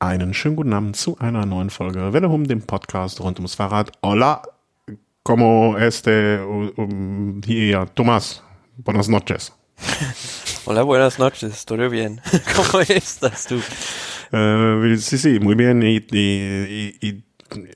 Einen schönen guten Abend zu einer neuen Folge Welle um dem Podcast rund ums Fahrrad. Hola, como este, um, hier, Thomas. Buenas noches. Hola, buenas noches, todo bien. ¿Cómo estás tú? Äh, sí, sí, muy bien. Y, y, y,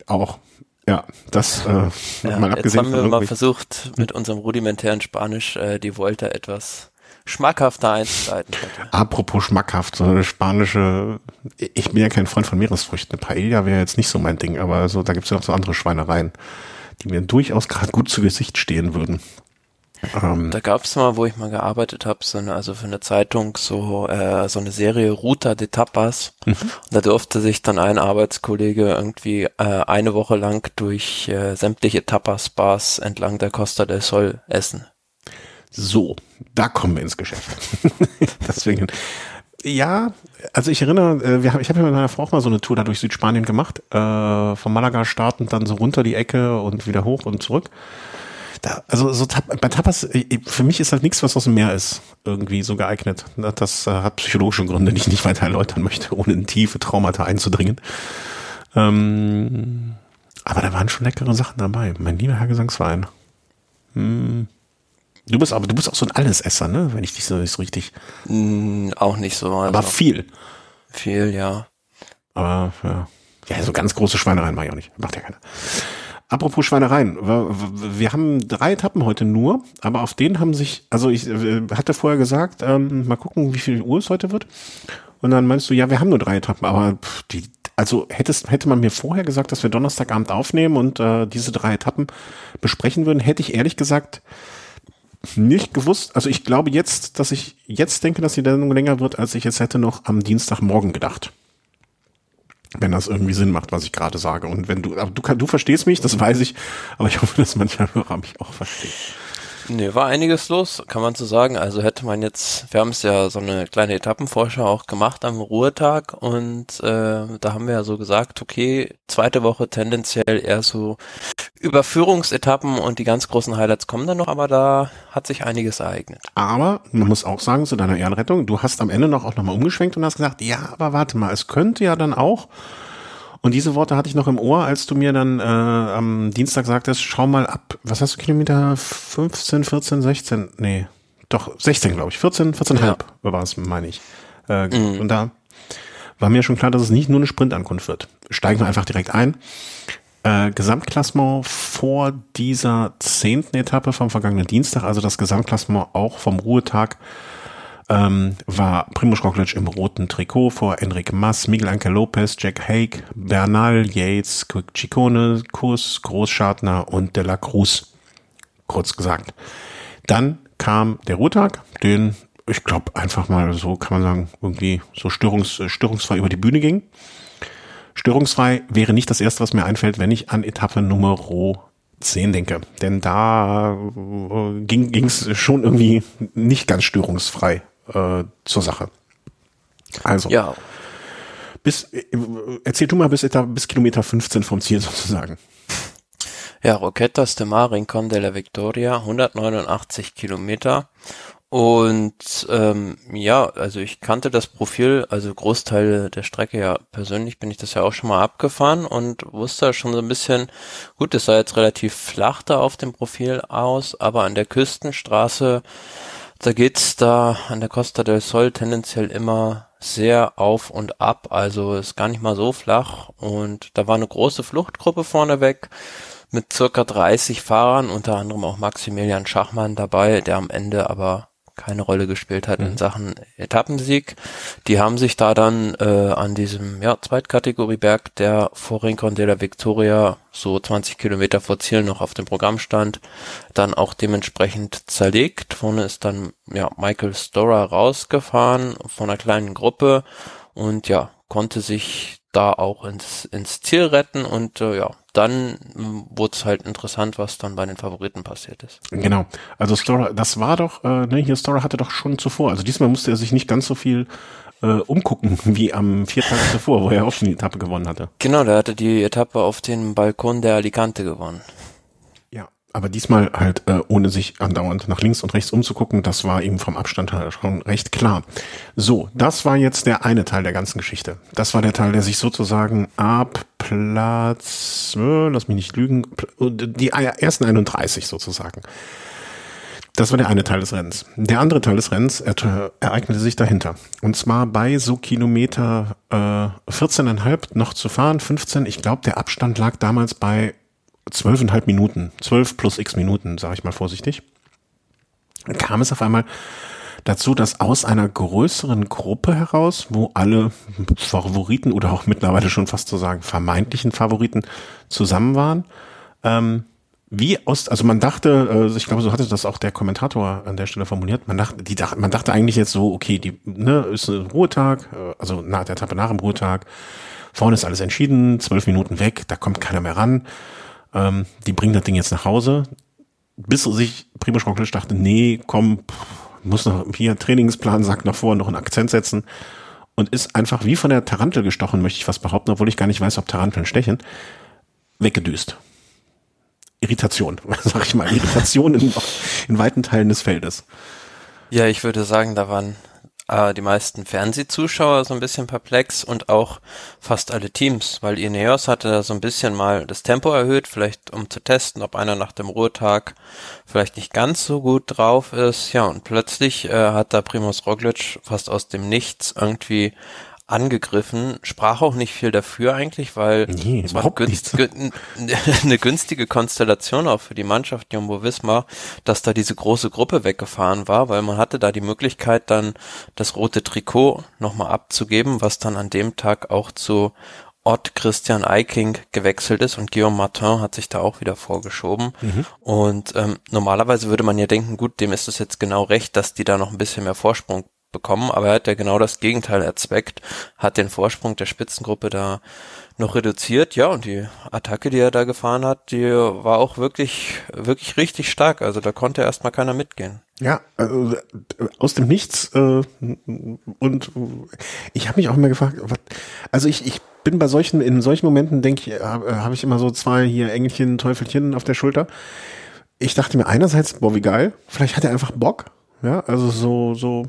auch. Ja, das äh, ja, mal abgesehen. Jetzt haben wir mal versucht, mit unserem rudimentären Spanisch äh, die Volta etwas schmackhafter einzuleiten. Apropos schmackhaft, so eine spanische, ich bin ja kein Freund von Meeresfrüchten. Eine Paella wäre jetzt nicht so mein Ding, aber so, da gibt es ja auch so andere Schweinereien, die mir durchaus gerade gut zu Gesicht stehen würden. Ähm, da gab es mal, wo ich mal gearbeitet habe, so eine, also für eine Zeitung, so, äh, so eine Serie Ruta de Tapas. Mhm. Und da durfte sich dann ein Arbeitskollege irgendwie äh, eine Woche lang durch äh, sämtliche Tapas-Bars entlang der Costa del Sol essen. So, da kommen wir ins Geschäft. Deswegen, ja, also ich erinnere, äh, wir haben, ich habe ja mit meiner Frau auch mal so eine Tour da durch Südspanien gemacht, äh, von Malaga startend dann so runter die Ecke und wieder hoch und zurück. Da, also so bei Tapas, äh, für mich ist halt nichts, was aus dem Meer ist, irgendwie so geeignet. Das äh, hat psychologische Gründe, die ich nicht weiter erläutern möchte, ohne in tiefe Traumata einzudringen. Ähm, aber da waren schon leckere Sachen dabei. Mein lieber Herr Gesangsverein. Hm. Du bist aber, du bist auch so ein Allesesser, ne? Wenn ich dich so, so richtig. Mm, auch nicht so. Also aber viel. Viel, ja. Aber, ja. Ja, so ganz große Schweinereien mache ich auch nicht. Macht ja keiner. Apropos Schweinereien. Wir, wir, haben drei Etappen heute nur, aber auf denen haben sich, also ich äh, hatte vorher gesagt, ähm, mal gucken, wie viel Uhr es heute wird. Und dann meinst du, ja, wir haben nur drei Etappen, aber die, also hättest, hätte man mir vorher gesagt, dass wir Donnerstagabend aufnehmen und äh, diese drei Etappen besprechen würden, hätte ich ehrlich gesagt nicht gewusst. Also ich glaube jetzt, dass ich jetzt denke, dass die Sendung länger wird, als ich jetzt hätte noch am Dienstagmorgen gedacht. Wenn das irgendwie Sinn macht, was ich gerade sage. Und wenn du, aber du, du verstehst mich, das weiß ich, aber ich hoffe, dass manche Hörer mich auch verstehen. Nee, war einiges los, kann man so sagen. Also hätte man jetzt, wir haben es ja so eine kleine Etappenvorschau auch gemacht am Ruhetag und äh, da haben wir ja so gesagt, okay, zweite Woche tendenziell eher so Überführungsetappen und die ganz großen Highlights kommen dann noch, aber da hat sich einiges ereignet. Aber man muss auch sagen, zu deiner Ehrenrettung, du hast am Ende noch auch nochmal umgeschwenkt und hast gesagt, ja, aber warte mal, es könnte ja dann auch und diese Worte hatte ich noch im Ohr, als du mir dann äh, am Dienstag sagtest, schau mal ab, was hast du Kilometer 15, 14, 16? Nee, doch 16, glaube ich. 14, 14,5 ja. war es, meine ich. Äh, mhm. Und da war mir schon klar, dass es nicht nur eine Sprintankunft wird. Steigen wir einfach direkt ein. Äh, Gesamtklassement vor dieser zehnten Etappe vom vergangenen Dienstag, also das Gesamtklassement auch vom Ruhetag ähm, war Primoz Roglic im roten Trikot vor Enric Mas, Miguel Angel Lopez, Jack Haig, Bernal, Yates, Quick Ciccone, Kurs, Großschartner und De La Cruz. Kurz gesagt. Dann kam der Ruhetag, den ich glaube einfach mal so kann man sagen, irgendwie so störungs, störungsfrei über die Bühne ging. Störungsfrei wäre nicht das erste, was mir einfällt, wenn ich an Etappe Nummer 10 denke. Denn da äh, ging es schon irgendwie nicht ganz störungsfrei äh, zur Sache. Also. Ja. Bis, äh, erzähl du mal bis, etwa, bis Kilometer 15 vom Ziel sozusagen. Ja, Roquetas de Mar, Rincon de la Victoria, 189 Kilometer. Und ähm, ja, also ich kannte das Profil, also Großteile der Strecke ja persönlich bin ich das ja auch schon mal abgefahren und wusste schon so ein bisschen, gut, es sah jetzt relativ flach da auf dem Profil aus, aber an der Küstenstraße da geht's da an der Costa del Sol tendenziell immer sehr auf und ab, also ist gar nicht mal so flach. Und da war eine große Fluchtgruppe vorneweg mit circa 30 Fahrern, unter anderem auch Maximilian Schachmann dabei, der am Ende aber keine Rolle gespielt hat mhm. in Sachen Etappensieg. Die haben sich da dann äh, an diesem ja, Zweitkategorieberg, der vor Rincon de la Victoria so 20 Kilometer vor Ziel noch auf dem Programm stand, dann auch dementsprechend zerlegt. Vorne ist dann ja Michael Storer rausgefahren von einer kleinen Gruppe und ja, konnte sich da auch ins, ins Ziel retten und äh, ja, dann äh, wurde es halt interessant, was dann bei den Favoriten passiert ist. Genau. Also Storer, das war doch, äh, ne, hier Storer hatte doch schon zuvor. Also diesmal musste er sich nicht ganz so viel äh, umgucken wie am vier Tage zuvor, wo er auch schon die Etappe gewonnen hatte. Genau, der hatte die Etappe auf den Balkon der Alicante gewonnen. Aber diesmal halt äh, ohne sich andauernd nach links und rechts umzugucken, das war ihm vom Abstand her schon recht klar. So, das war jetzt der eine Teil der ganzen Geschichte. Das war der Teil, der sich sozusagen ab Platz, äh, lass mich nicht lügen, die ersten 31 sozusagen. Das war der eine Teil des Rennens. Der andere Teil des Rennens ereignete sich dahinter. Und zwar bei so Kilometer äh, 14,5 noch zu fahren, 15. Ich glaube, der Abstand lag damals bei zwölfeinhalb Minuten, zwölf plus x Minuten, sage ich mal vorsichtig, kam es auf einmal dazu, dass aus einer größeren Gruppe heraus, wo alle Favoriten oder auch mittlerweile schon fast zu sagen vermeintlichen Favoriten zusammen waren, ähm, wie aus, also man dachte, äh, ich glaube, so hatte das auch der Kommentator an der Stelle formuliert, man dachte, die man dachte eigentlich jetzt so, okay, die, ne, ist ein Ruhetag, äh, also nach der Etappe nach dem Ruhetag, vorne ist alles entschieden, zwölf Minuten weg, da kommt keiner mehr ran. Ähm, die bringen das Ding jetzt nach Hause. Bis sich Primoz Roglic dachte, nee, komm, muss noch hier Trainingsplan sagt nach vor, noch einen Akzent setzen und ist einfach wie von der Tarantel gestochen, möchte ich fast behaupten, obwohl ich gar nicht weiß, ob Taranteln stechen, weggedüst. Irritation, sag ich mal, Irritation in, in weiten Teilen des Feldes. Ja, ich würde sagen, da waren äh, die meisten Fernsehzuschauer so ein bisschen perplex und auch fast alle Teams, weil Ineos hatte da so ein bisschen mal das Tempo erhöht, vielleicht um zu testen, ob einer nach dem Ruhetag vielleicht nicht ganz so gut drauf ist. Ja, und plötzlich äh, hat da Primus Roglic fast aus dem Nichts irgendwie angegriffen, sprach auch nicht viel dafür eigentlich, weil nee, es war günst, gün, eine günstige Konstellation auch für die Mannschaft Jumbo Wismar, dass da diese große Gruppe weggefahren war, weil man hatte da die Möglichkeit dann das rote Trikot nochmal abzugeben, was dann an dem Tag auch zu Ott Christian Eiking gewechselt ist und Guillaume Martin hat sich da auch wieder vorgeschoben. Mhm. Und ähm, normalerweise würde man ja denken, gut, dem ist es jetzt genau recht, dass die da noch ein bisschen mehr Vorsprung bekommen, aber er hat ja genau das Gegenteil erzweckt, hat den Vorsprung der Spitzengruppe da noch reduziert, ja, und die Attacke, die er da gefahren hat, die war auch wirklich, wirklich richtig stark, also da konnte erstmal keiner mitgehen. Ja, also aus dem Nichts äh, und ich habe mich auch immer gefragt, was, also ich, ich bin bei solchen, in solchen Momenten denke ich, habe hab ich immer so zwei hier Engelchen, Teufelchen auf der Schulter. Ich dachte mir einerseits, boah, wie geil, vielleicht hat er einfach Bock, ja, also so, so,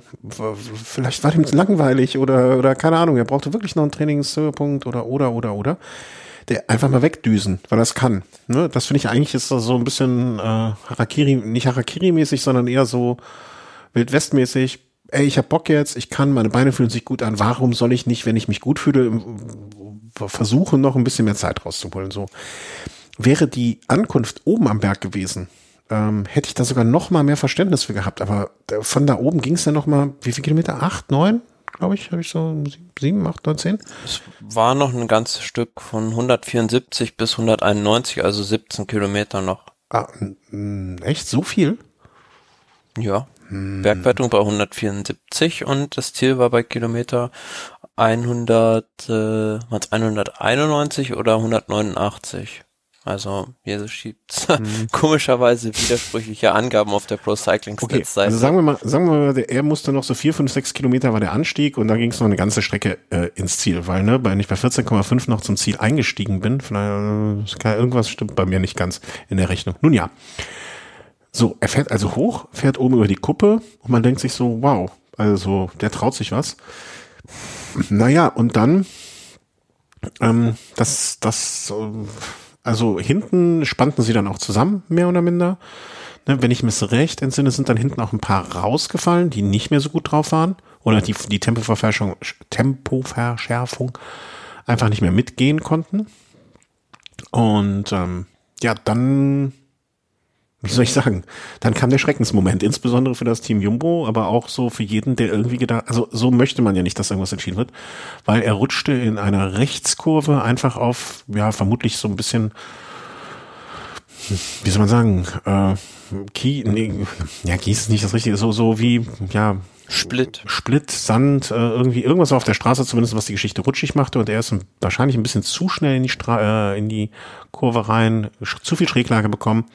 vielleicht war dem langweilig oder, oder keine Ahnung, er brauchte wirklich noch einen Trainingshöhepunkt oder, oder, oder, oder. Der einfach mal wegdüsen, weil es kann. Ne? Das finde ich eigentlich ist das so ein bisschen äh, Harakiri, nicht Harakiri-mäßig, sondern eher so Wildwest-mäßig. Ey, ich hab Bock jetzt, ich kann, meine Beine fühlen sich gut an. Warum soll ich nicht, wenn ich mich gut fühle, versuchen, noch ein bisschen mehr Zeit rauszuholen? So wäre die Ankunft oben am Berg gewesen, ähm, hätte ich da sogar noch mal mehr Verständnis für gehabt. Aber von da oben ging es dann noch mal, wie viele Kilometer? Acht, neun? Glaube ich, habe ich so sieben, acht, neun, zehn? Es war noch ein ganzes Stück von 174 bis 191, also 17 Kilometer noch. Ah, echt? So viel? Ja. Hm. Bergwertung bei 174 und das Ziel war bei Kilometer 100, äh, 191 oder 189. Also Jesus schiebt mhm. komischerweise widersprüchliche Angaben auf der Pro Cycling Stats okay, Seite. Also sagen wir mal, sagen wir mal, er musste noch so vier, fünf, sechs Kilometer war der Anstieg und da ging es noch eine ganze Strecke äh, ins Ziel, weil ne, wenn ich bei 14,5 noch zum Ziel eingestiegen bin, vielleicht äh, irgendwas stimmt bei mir nicht ganz in der Rechnung. Nun ja. So, er fährt also hoch, fährt oben über die Kuppe und man denkt sich so, wow, also der traut sich was. Naja, und dann ähm, das, das äh, also hinten spannten sie dann auch zusammen, mehr oder minder. Ne, wenn ich mich recht entsinne, sind dann hinten auch ein paar rausgefallen, die nicht mehr so gut drauf waren. Oder die, die Tempoverschärfung, Tempoverschärfung einfach nicht mehr mitgehen konnten. Und ähm, ja, dann wie soll ich sagen, dann kam der Schreckensmoment, insbesondere für das Team Jumbo, aber auch so für jeden, der irgendwie gedacht, also so möchte man ja nicht, dass irgendwas entschieden wird, weil er rutschte in einer Rechtskurve einfach auf, ja, vermutlich so ein bisschen, wie soll man sagen, äh, Kie, nee, ja, Kies ist nicht das Richtige, so, so wie, ja, Split. Split, Sand, äh, irgendwie irgendwas auf der Straße zumindest, was die Geschichte rutschig machte und er ist wahrscheinlich ein bisschen zu schnell in die, Stra äh, in die Kurve rein, zu viel Schräglage bekommen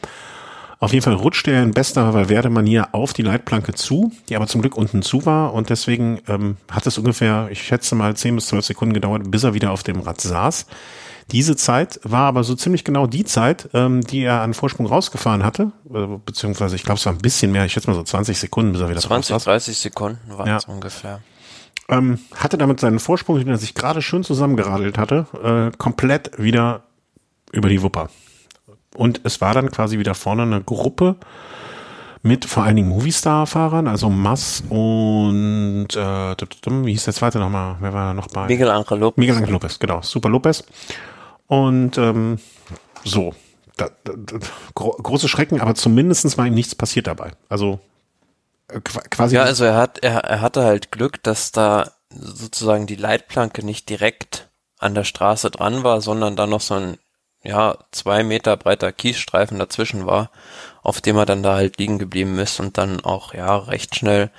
Auf jeden Fall rutschte er in bester Valverde-Manier auf die Leitplanke zu, die aber zum Glück unten zu war und deswegen ähm, hat es ungefähr, ich schätze mal, 10 bis 12 Sekunden gedauert, bis er wieder auf dem Rad saß. Diese Zeit war aber so ziemlich genau die Zeit, ähm, die er an Vorsprung rausgefahren hatte, äh, beziehungsweise ich glaube, es war ein bisschen mehr, ich schätze mal so 20 Sekunden, bis er wieder 20, 30 Sekunden waren es ja. ungefähr. Ähm, hatte damit seinen Vorsprung, den er sich gerade schön zusammengeradelt hatte, äh, komplett wieder über die Wupper. Und es war dann quasi wieder vorne eine Gruppe mit vor allen Dingen Movistar-Fahrern, also Mass und äh, wie hieß der zweite nochmal? Wer war da noch bei? Miguel Angel Lopez. Miguel Angel Lopez, genau. Super Lopez. Und ähm, so. Da, da, da, gro große Schrecken, aber zumindestens war ihm nichts passiert dabei. Also äh, quasi. Ja, also er hat, er, er hatte halt Glück, dass da sozusagen die Leitplanke nicht direkt an der Straße dran war, sondern da noch so ein ja, zwei Meter breiter Kiesstreifen dazwischen war, auf dem er dann da halt liegen geblieben ist und dann auch, ja, recht schnell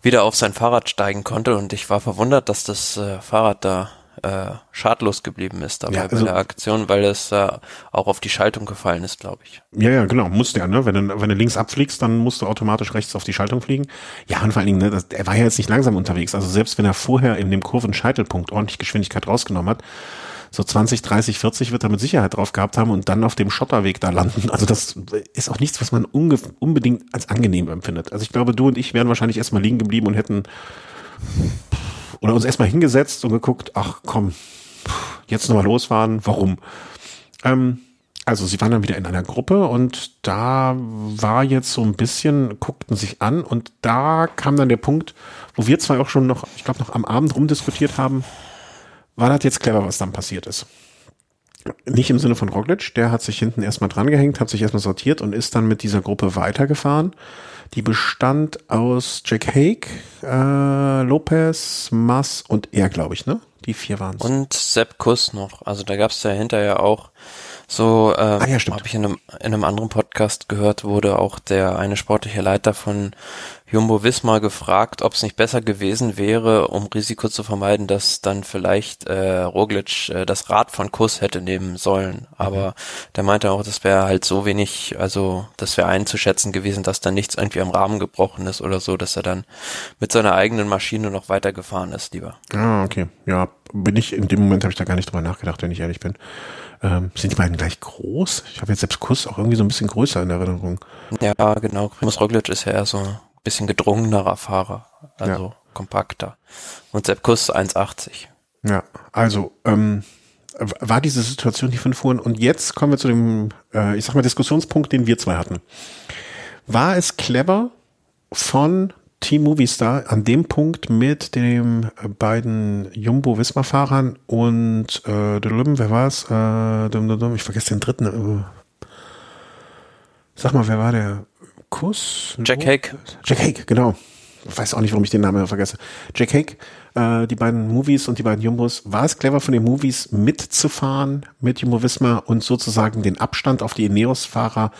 wieder auf sein Fahrrad steigen konnte und ich war verwundert, dass das äh, Fahrrad da äh, schadlos geblieben ist dabei ja, also, bei der Aktion, weil es äh, auch auf die Schaltung gefallen ist, glaube ich. Ja, ja, genau, musste ja, ne? Wenn du, wenn du links abfliegst, dann musst du automatisch rechts auf die Schaltung fliegen. Ja, und vor allen Dingen, ne, das, er war ja jetzt nicht langsam unterwegs. Also selbst wenn er vorher in dem Kurvenscheitelpunkt ordentlich Geschwindigkeit rausgenommen hat, so 20, 30, 40 wird er mit Sicherheit drauf gehabt haben und dann auf dem Schotterweg da landen. Also das ist auch nichts, was man unbedingt als angenehm empfindet. Also ich glaube, du und ich wären wahrscheinlich erstmal liegen geblieben und hätten oder uns erstmal hingesetzt und geguckt, ach komm, jetzt nochmal losfahren, warum? Ähm, also sie waren dann wieder in einer Gruppe und da war jetzt so ein bisschen, guckten sich an und da kam dann der Punkt, wo wir zwei auch schon noch, ich glaube noch am Abend rumdiskutiert haben, war das jetzt clever, was dann passiert ist. Nicht im Sinne von Roglic, der hat sich hinten erstmal drangehängt, hat sich erstmal sortiert und ist dann mit dieser Gruppe weitergefahren. Die bestand aus Jack Haig, äh, Lopez, Mass und er, glaube ich, ne? Die vier waren es. Und Sepp Kuss noch. Also da gab es ja hinterher auch so, äh, ah, ja, habe ich in einem, in einem anderen Podcast gehört, wurde auch der eine sportliche Leiter von Jumbo Wismar gefragt, ob es nicht besser gewesen wäre, um Risiko zu vermeiden, dass dann vielleicht äh, Roglic äh, das Rad von Kuss hätte nehmen sollen. Aber mhm. der meinte auch, das wäre halt so wenig, also das wäre einzuschätzen gewesen, dass da nichts irgendwie am Rahmen gebrochen ist oder so, dass er dann mit seiner eigenen Maschine noch weitergefahren ist, lieber. Ah, okay. Ja, bin ich, in dem Moment habe ich da gar nicht drüber nachgedacht, wenn ich ehrlich bin. Ähm, sind die beiden gleich groß? Ich habe jetzt selbst Kuss auch irgendwie so ein bisschen größer in Erinnerung. Ja, genau. Primus Roglic ist ja eher so ein bisschen gedrungenerer Fahrer, also ja. kompakter. Und Sepp Kuss 1,80. Ja, also ähm, war diese Situation die fünf Uhren. Und jetzt kommen wir zu dem, äh, ich sag mal, Diskussionspunkt, den wir zwei hatten. War es clever von Team Movistar an dem Punkt mit den beiden Jumbo-Wismar-Fahrern und äh, wer war es? Äh, ich vergesse den dritten. Äh, sag mal, wer war der? Kuss? Jack Hake. Jack Hake, genau. Ich weiß auch nicht, warum ich den Namen vergesse. Jack Hake, äh, die beiden Movies und die beiden Jumbos. War es clever von den Movies mitzufahren mit Jumbo Wismar und sozusagen den Abstand auf die Ineos-Fahrer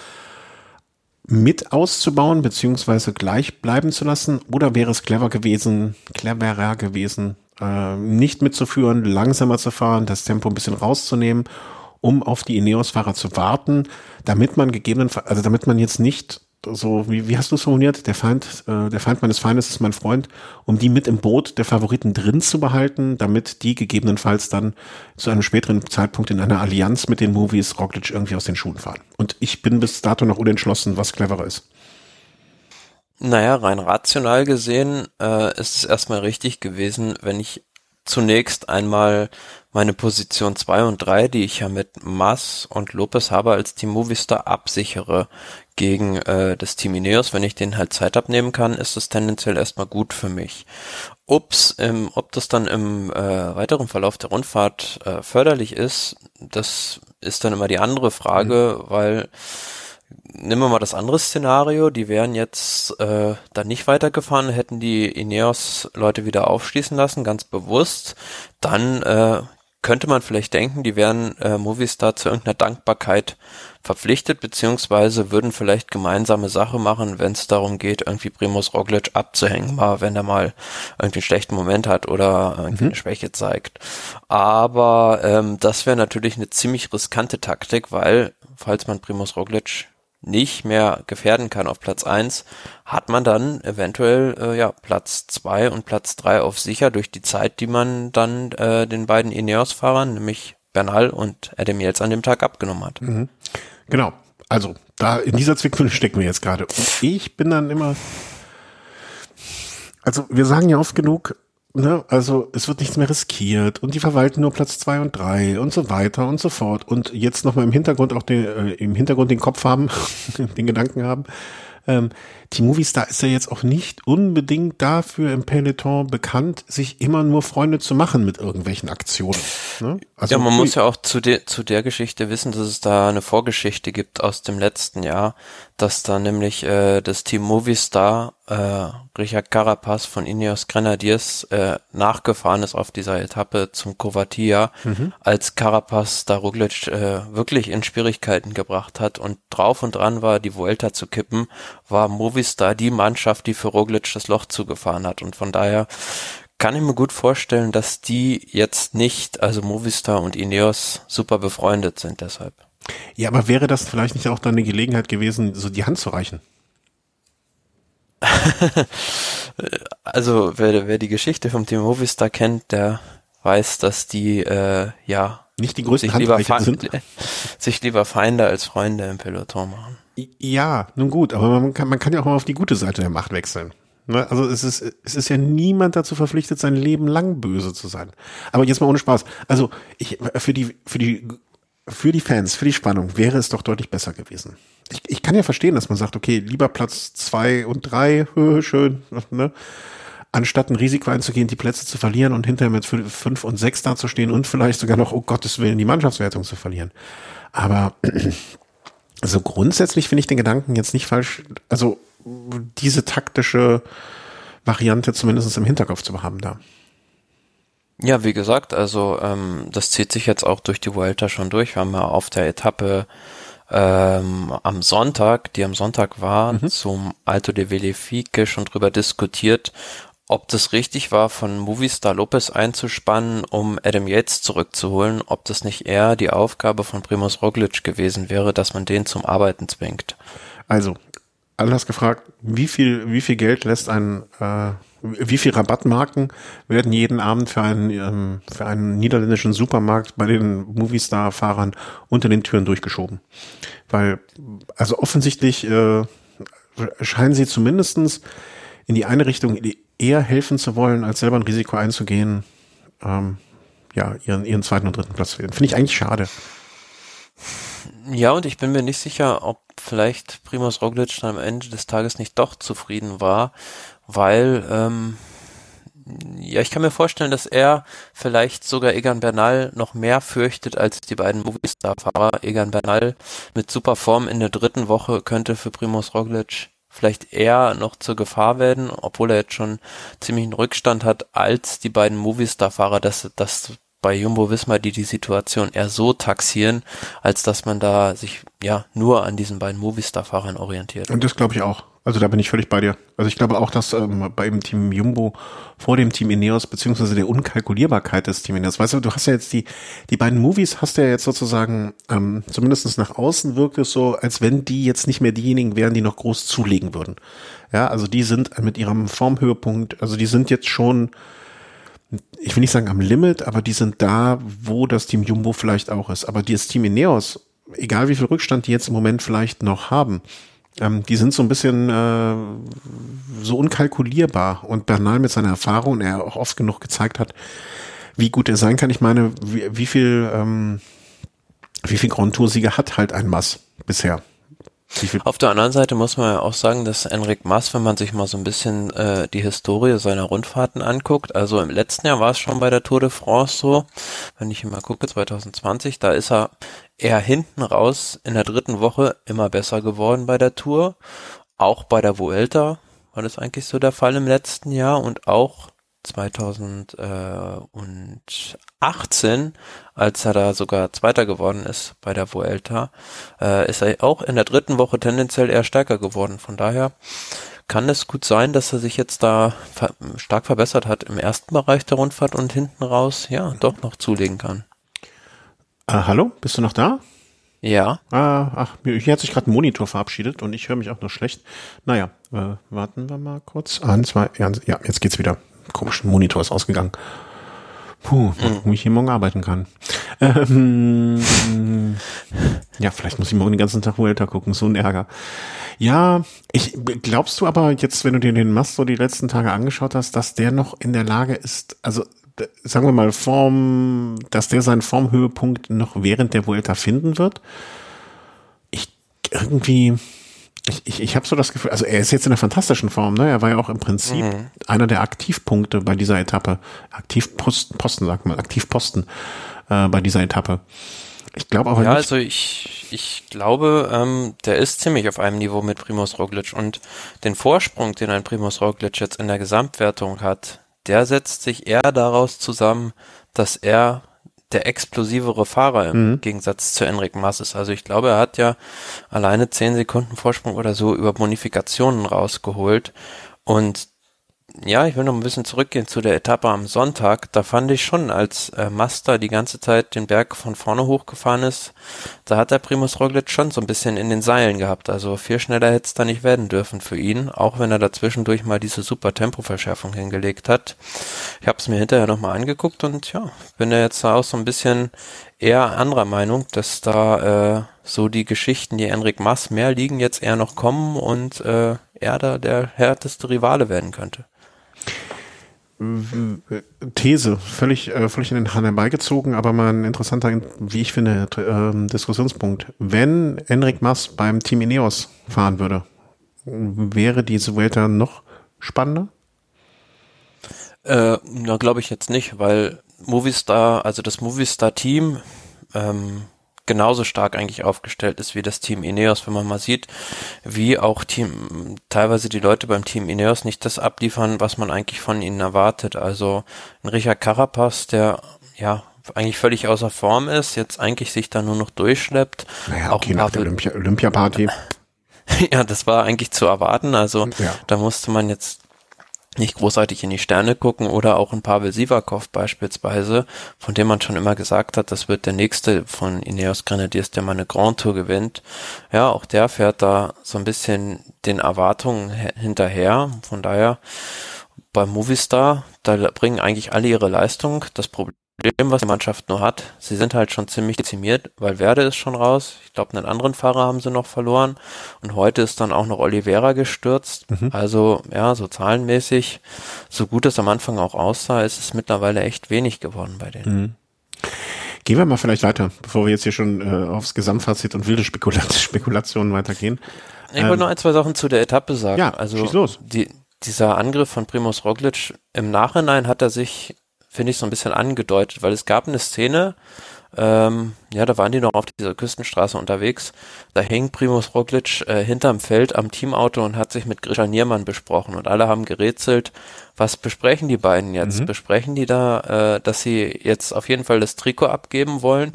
mit auszubauen beziehungsweise gleich bleiben zu lassen? Oder wäre es clever gewesen, cleverer gewesen, äh, nicht mitzuführen, langsamer zu fahren, das Tempo ein bisschen rauszunehmen, um auf die Ineos-Fahrer zu warten, damit man gegebenenfalls, also damit man jetzt nicht so, wie, wie hast du es formuliert? Der Feind, äh, der Feind meines Feindes ist mein Freund, um die mit im Boot der Favoriten drin zu behalten, damit die gegebenenfalls dann zu einem späteren Zeitpunkt in einer Allianz mit den Movies Roglic irgendwie aus den Schuhen fahren. Und ich bin bis dato noch unentschlossen, was cleverer ist. Naja, rein rational gesehen äh, ist es erstmal richtig gewesen, wenn ich zunächst einmal meine Position 2 und 3, die ich ja mit Mass und Lopez habe, als Team Movistar absichere gegen äh, das Team Ineos. Wenn ich den halt Zeit abnehmen kann, ist das tendenziell erstmal gut für mich. Ob's, ähm, ob das dann im äh, weiteren Verlauf der Rundfahrt äh, förderlich ist, das ist dann immer die andere Frage, mhm. weil nehmen wir mal das andere Szenario, die wären jetzt äh, dann nicht weitergefahren, hätten die Ineos-Leute wieder aufschließen lassen, ganz bewusst, dann äh, könnte man vielleicht denken, die wären äh, Movistar zu irgendeiner Dankbarkeit verpflichtet, beziehungsweise würden vielleicht gemeinsame Sache machen, wenn es darum geht, irgendwie Primus Roglic abzuhängen, mal wenn er mal irgendwie einen schlechten Moment hat oder irgendwie mhm. eine Schwäche zeigt. Aber ähm, das wäre natürlich eine ziemlich riskante Taktik, weil falls man Primus Roglic nicht mehr gefährden kann auf Platz eins, hat man dann eventuell äh, ja Platz zwei und Platz drei auf sicher durch die Zeit, die man dann äh, den beiden Ineos-Fahrern, nämlich Bernal und Adam Yates an dem Tag abgenommen hat. Mhm. Genau. Also, da in dieser Zwickmühle stecken wir jetzt gerade. Und ich bin dann immer, also wir sagen ja oft genug, ne, also es wird nichts mehr riskiert und die verwalten nur Platz zwei und drei und so weiter und so fort. Und jetzt nochmal im Hintergrund auch den, äh, im Hintergrund den Kopf haben, den Gedanken haben, ähm, die Movistar ist ja jetzt auch nicht unbedingt dafür im Peloton bekannt, sich immer nur Freunde zu machen mit irgendwelchen Aktionen. Ne? Also, ja, man muss ja auch zu der, zu der Geschichte wissen, dass es da eine Vorgeschichte gibt aus dem letzten Jahr, dass da nämlich äh, das Team Movistar äh, Richard Carapaz von Ineos Grenadiers äh, nachgefahren ist auf dieser Etappe zum Covatia, mhm. als Carapaz da Roglic äh, wirklich in Schwierigkeiten gebracht hat und drauf und dran war, die Vuelta zu kippen, war Movistar die Mannschaft, die für Roglic das Loch zugefahren hat und von daher kann ich mir gut vorstellen, dass die jetzt nicht, also Movistar und Ineos, super befreundet sind deshalb. Ja, aber wäre das vielleicht nicht auch dann eine Gelegenheit gewesen, so die Hand zu reichen? also wer, wer die Geschichte vom Team Movistar kennt, der weiß, dass die äh, ja nicht die größten sich lieber, sind. sich lieber Feinde als Freunde im Peloton machen. Ja, nun gut, aber man kann, man kann ja auch mal auf die gute Seite der Macht wechseln. Ne? Also es ist, es ist ja niemand dazu verpflichtet, sein Leben lang böse zu sein. Aber jetzt mal ohne Spaß. Also ich, für die, für die für die Fans, für die Spannung wäre es doch deutlich besser gewesen. Ich, ich kann ja verstehen, dass man sagt, okay, lieber Platz zwei und drei, schön, ne? anstatt ein Risiko einzugehen, die Plätze zu verlieren und hinterher mit fünf und sechs dazustehen und vielleicht sogar noch, oh Gottes Willen, die Mannschaftswertung zu verlieren. Aber also grundsätzlich finde ich den Gedanken jetzt nicht falsch, also diese taktische Variante zumindest im Hinterkopf zu haben da. Ja, wie gesagt, also ähm, das zieht sich jetzt auch durch die Vuelta schon durch. Wir haben ja auf der Etappe ähm, am Sonntag, die am Sonntag war, mhm. zum Alto de Velefique schon drüber diskutiert, ob das richtig war, von Movistar Lopez einzuspannen, um Adam Yates zurückzuholen, ob das nicht eher die Aufgabe von Primoz Roglic gewesen wäre, dass man den zum Arbeiten zwingt. Also, anders gefragt, wie viel, wie viel Geld lässt ein äh, wie viel Rabattmarken werden jeden Abend für einen, ähm, für einen niederländischen Supermarkt bei den Movistar-Fahrern unter den Türen durchgeschoben? Weil, also offensichtlich äh, scheinen sie zumindestens in die eine Richtung eher helfen zu wollen, als selber ein Risiko einzugehen, ähm, ja, ihren, ihren zweiten und dritten Platz zu wählen. Finde ich eigentlich schade. Ja, und ich bin mir nicht sicher, ob vielleicht Primoz Roglic am Ende des Tages nicht doch zufrieden war weil ähm, ja, ich kann mir vorstellen, dass er vielleicht sogar Egan Bernal noch mehr fürchtet als die beiden Movistar-Fahrer. Egan Bernal mit super Form in der dritten Woche könnte für Primoz Roglic vielleicht eher noch zur Gefahr werden, obwohl er jetzt schon ziemlich einen Rückstand hat, als die beiden Movistar-Fahrer, dass, dass bei Jumbo Wismar die die Situation eher so taxieren, als dass man da sich ja nur an diesen beiden Movistar-Fahrern orientiert. Und das glaube ich auch. Also da bin ich völlig bei dir. Also ich glaube auch, dass ähm, beim Team Jumbo vor dem Team Ineos beziehungsweise der Unkalkulierbarkeit des Team Ineos, weißt du, du hast ja jetzt die die beiden Movies hast du ja jetzt sozusagen ähm, zumindest nach außen wirkt es so, als wenn die jetzt nicht mehr diejenigen wären, die noch groß zulegen würden. Ja, also die sind mit ihrem Formhöhepunkt, also die sind jetzt schon ich will nicht sagen am Limit, aber die sind da, wo das Team Jumbo vielleicht auch ist. Aber das Team Ineos, egal wie viel Rückstand die jetzt im Moment vielleicht noch haben, ähm, die sind so ein bisschen äh, so unkalkulierbar. Und Bernal mit seiner Erfahrung, er auch oft genug gezeigt hat, wie gut er sein kann. Ich meine, wie, wie viel, ähm, wie viel Grand Tour-Sieger hat halt ein Mass bisher? Auf der anderen Seite muss man ja auch sagen, dass Enric Mas, wenn man sich mal so ein bisschen äh, die Historie seiner Rundfahrten anguckt, also im letzten Jahr war es schon bei der Tour de France so, wenn ich mal gucke, 2020, da ist er eher hinten raus in der dritten Woche immer besser geworden bei der Tour. Auch bei der Vuelta war das eigentlich so der Fall im letzten Jahr und auch 2018, als er da sogar Zweiter geworden ist bei der Vuelta, äh, ist er auch in der dritten Woche tendenziell eher stärker geworden. Von daher kann es gut sein, dass er sich jetzt da ver stark verbessert hat im ersten Bereich der Rundfahrt und hinten raus, ja, doch noch zulegen kann. Äh, hallo, bist du noch da? Ja. Ah, ach, hier hat sich gerade ein Monitor verabschiedet und ich höre mich auch noch schlecht. Naja, äh, warten wir mal kurz. Ein, zwei, ja, ja, jetzt geht's wieder. Komisch, ein Monitor ist ausgegangen. Puh, mhm. wo ich hier morgen arbeiten kann. Ähm, ja, vielleicht muss ich morgen den ganzen Tag Vuelta gucken, so ein Ärger. Ja, ich glaubst du aber jetzt, wenn du dir den Mast so die letzten Tage angeschaut hast, dass der noch in der Lage ist, also sagen wir mal, Form, dass der seinen Formhöhepunkt noch während der Vuelta finden wird. Ich irgendwie, ich, ich, ich habe so das Gefühl, also er ist jetzt in einer fantastischen Form, ne? Er war ja auch im Prinzip mhm. einer der Aktivpunkte bei dieser Etappe. Aktivposten, Posten, sagt man, Aktivposten äh, bei dieser Etappe. Ich glaube aber ja, nicht. also ich, ich glaube, ähm, der ist ziemlich auf einem Niveau mit Primus Roglic und den Vorsprung, den ein Primus Roglic jetzt in der Gesamtwertung hat, der setzt sich eher daraus zusammen, dass er der explosivere Fahrer im mhm. Gegensatz zu Enric Mas ist. Also ich glaube, er hat ja alleine zehn Sekunden Vorsprung oder so über Bonifikationen rausgeholt. Und ja, ich will noch ein bisschen zurückgehen zu der Etappe am Sonntag. Da fand ich schon, als äh, Master die ganze Zeit den Berg von vorne hochgefahren ist, da hat der Primus Roglic schon so ein bisschen in den Seilen gehabt. Also viel schneller hätte es da nicht werden dürfen für ihn, auch wenn er dazwischendurch mal diese super Tempoverschärfung hingelegt hat. Ich habe es mir hinterher nochmal angeguckt und ja, bin da jetzt auch so ein bisschen eher anderer Meinung, dass da äh, so die Geschichten, die Enric Mass mehr liegen, jetzt eher noch kommen und äh, er da der härteste Rivale werden könnte. These, völlig, äh, völlig in den Hahn herbeigezogen, aber mal ein interessanter, wie ich finde, äh, Diskussionspunkt. Wenn Enric Mas beim Team Ineos fahren würde, wäre diese Vuelta noch spannender? Äh, na, glaube ich jetzt nicht, weil Movistar, also das Movistar-Team, ähm, genauso stark eigentlich aufgestellt ist wie das Team Ineos, wenn man mal sieht, wie auch Team, teilweise die Leute beim Team Ineos nicht das abliefern, was man eigentlich von ihnen erwartet. Also ein Richard Carapaz, der ja eigentlich völlig außer Form ist, jetzt eigentlich sich da nur noch durchschleppt. Naja, okay, nach der Olympia, Olympia-Party. ja, das war eigentlich zu erwarten. Also ja. da musste man jetzt nicht großartig in die Sterne gucken oder auch ein Pavel Sivakov beispielsweise, von dem man schon immer gesagt hat, das wird der nächste von Ineos Grenadiers, der mal eine Grand Tour gewinnt. Ja, auch der fährt da so ein bisschen den Erwartungen hinterher. Von daher beim Movistar, da bringen eigentlich alle ihre Leistung. Das Problem Problem, was die Mannschaft nur hat, sie sind halt schon ziemlich dezimiert, weil Werde ist schon raus. Ich glaube, einen anderen Fahrer haben sie noch verloren. Und heute ist dann auch noch Oliveira gestürzt. Mhm. Also, ja, so zahlenmäßig, so gut es am Anfang auch aussah, ist es mittlerweile echt wenig geworden bei denen. Mhm. Gehen wir mal vielleicht weiter, bevor wir jetzt hier schon äh, aufs Gesamtfazit und wilde Spekulat Spekulationen weitergehen. Ich ähm, wollte noch ein, zwei Sachen zu der Etappe sagen. Ja, also schieß los. Die, dieser Angriff von Primus Roglic, im Nachhinein hat er sich finde ich, so ein bisschen angedeutet, weil es gab eine Szene, ähm, ja, da waren die noch auf dieser Küstenstraße unterwegs. Da hing Primus Roglic äh, hinterm Feld am Teamauto und hat sich mit Grisha Niermann besprochen und alle haben gerätselt, was besprechen die beiden jetzt? Mhm. Besprechen die da, äh, dass sie jetzt auf jeden Fall das Trikot abgeben wollen?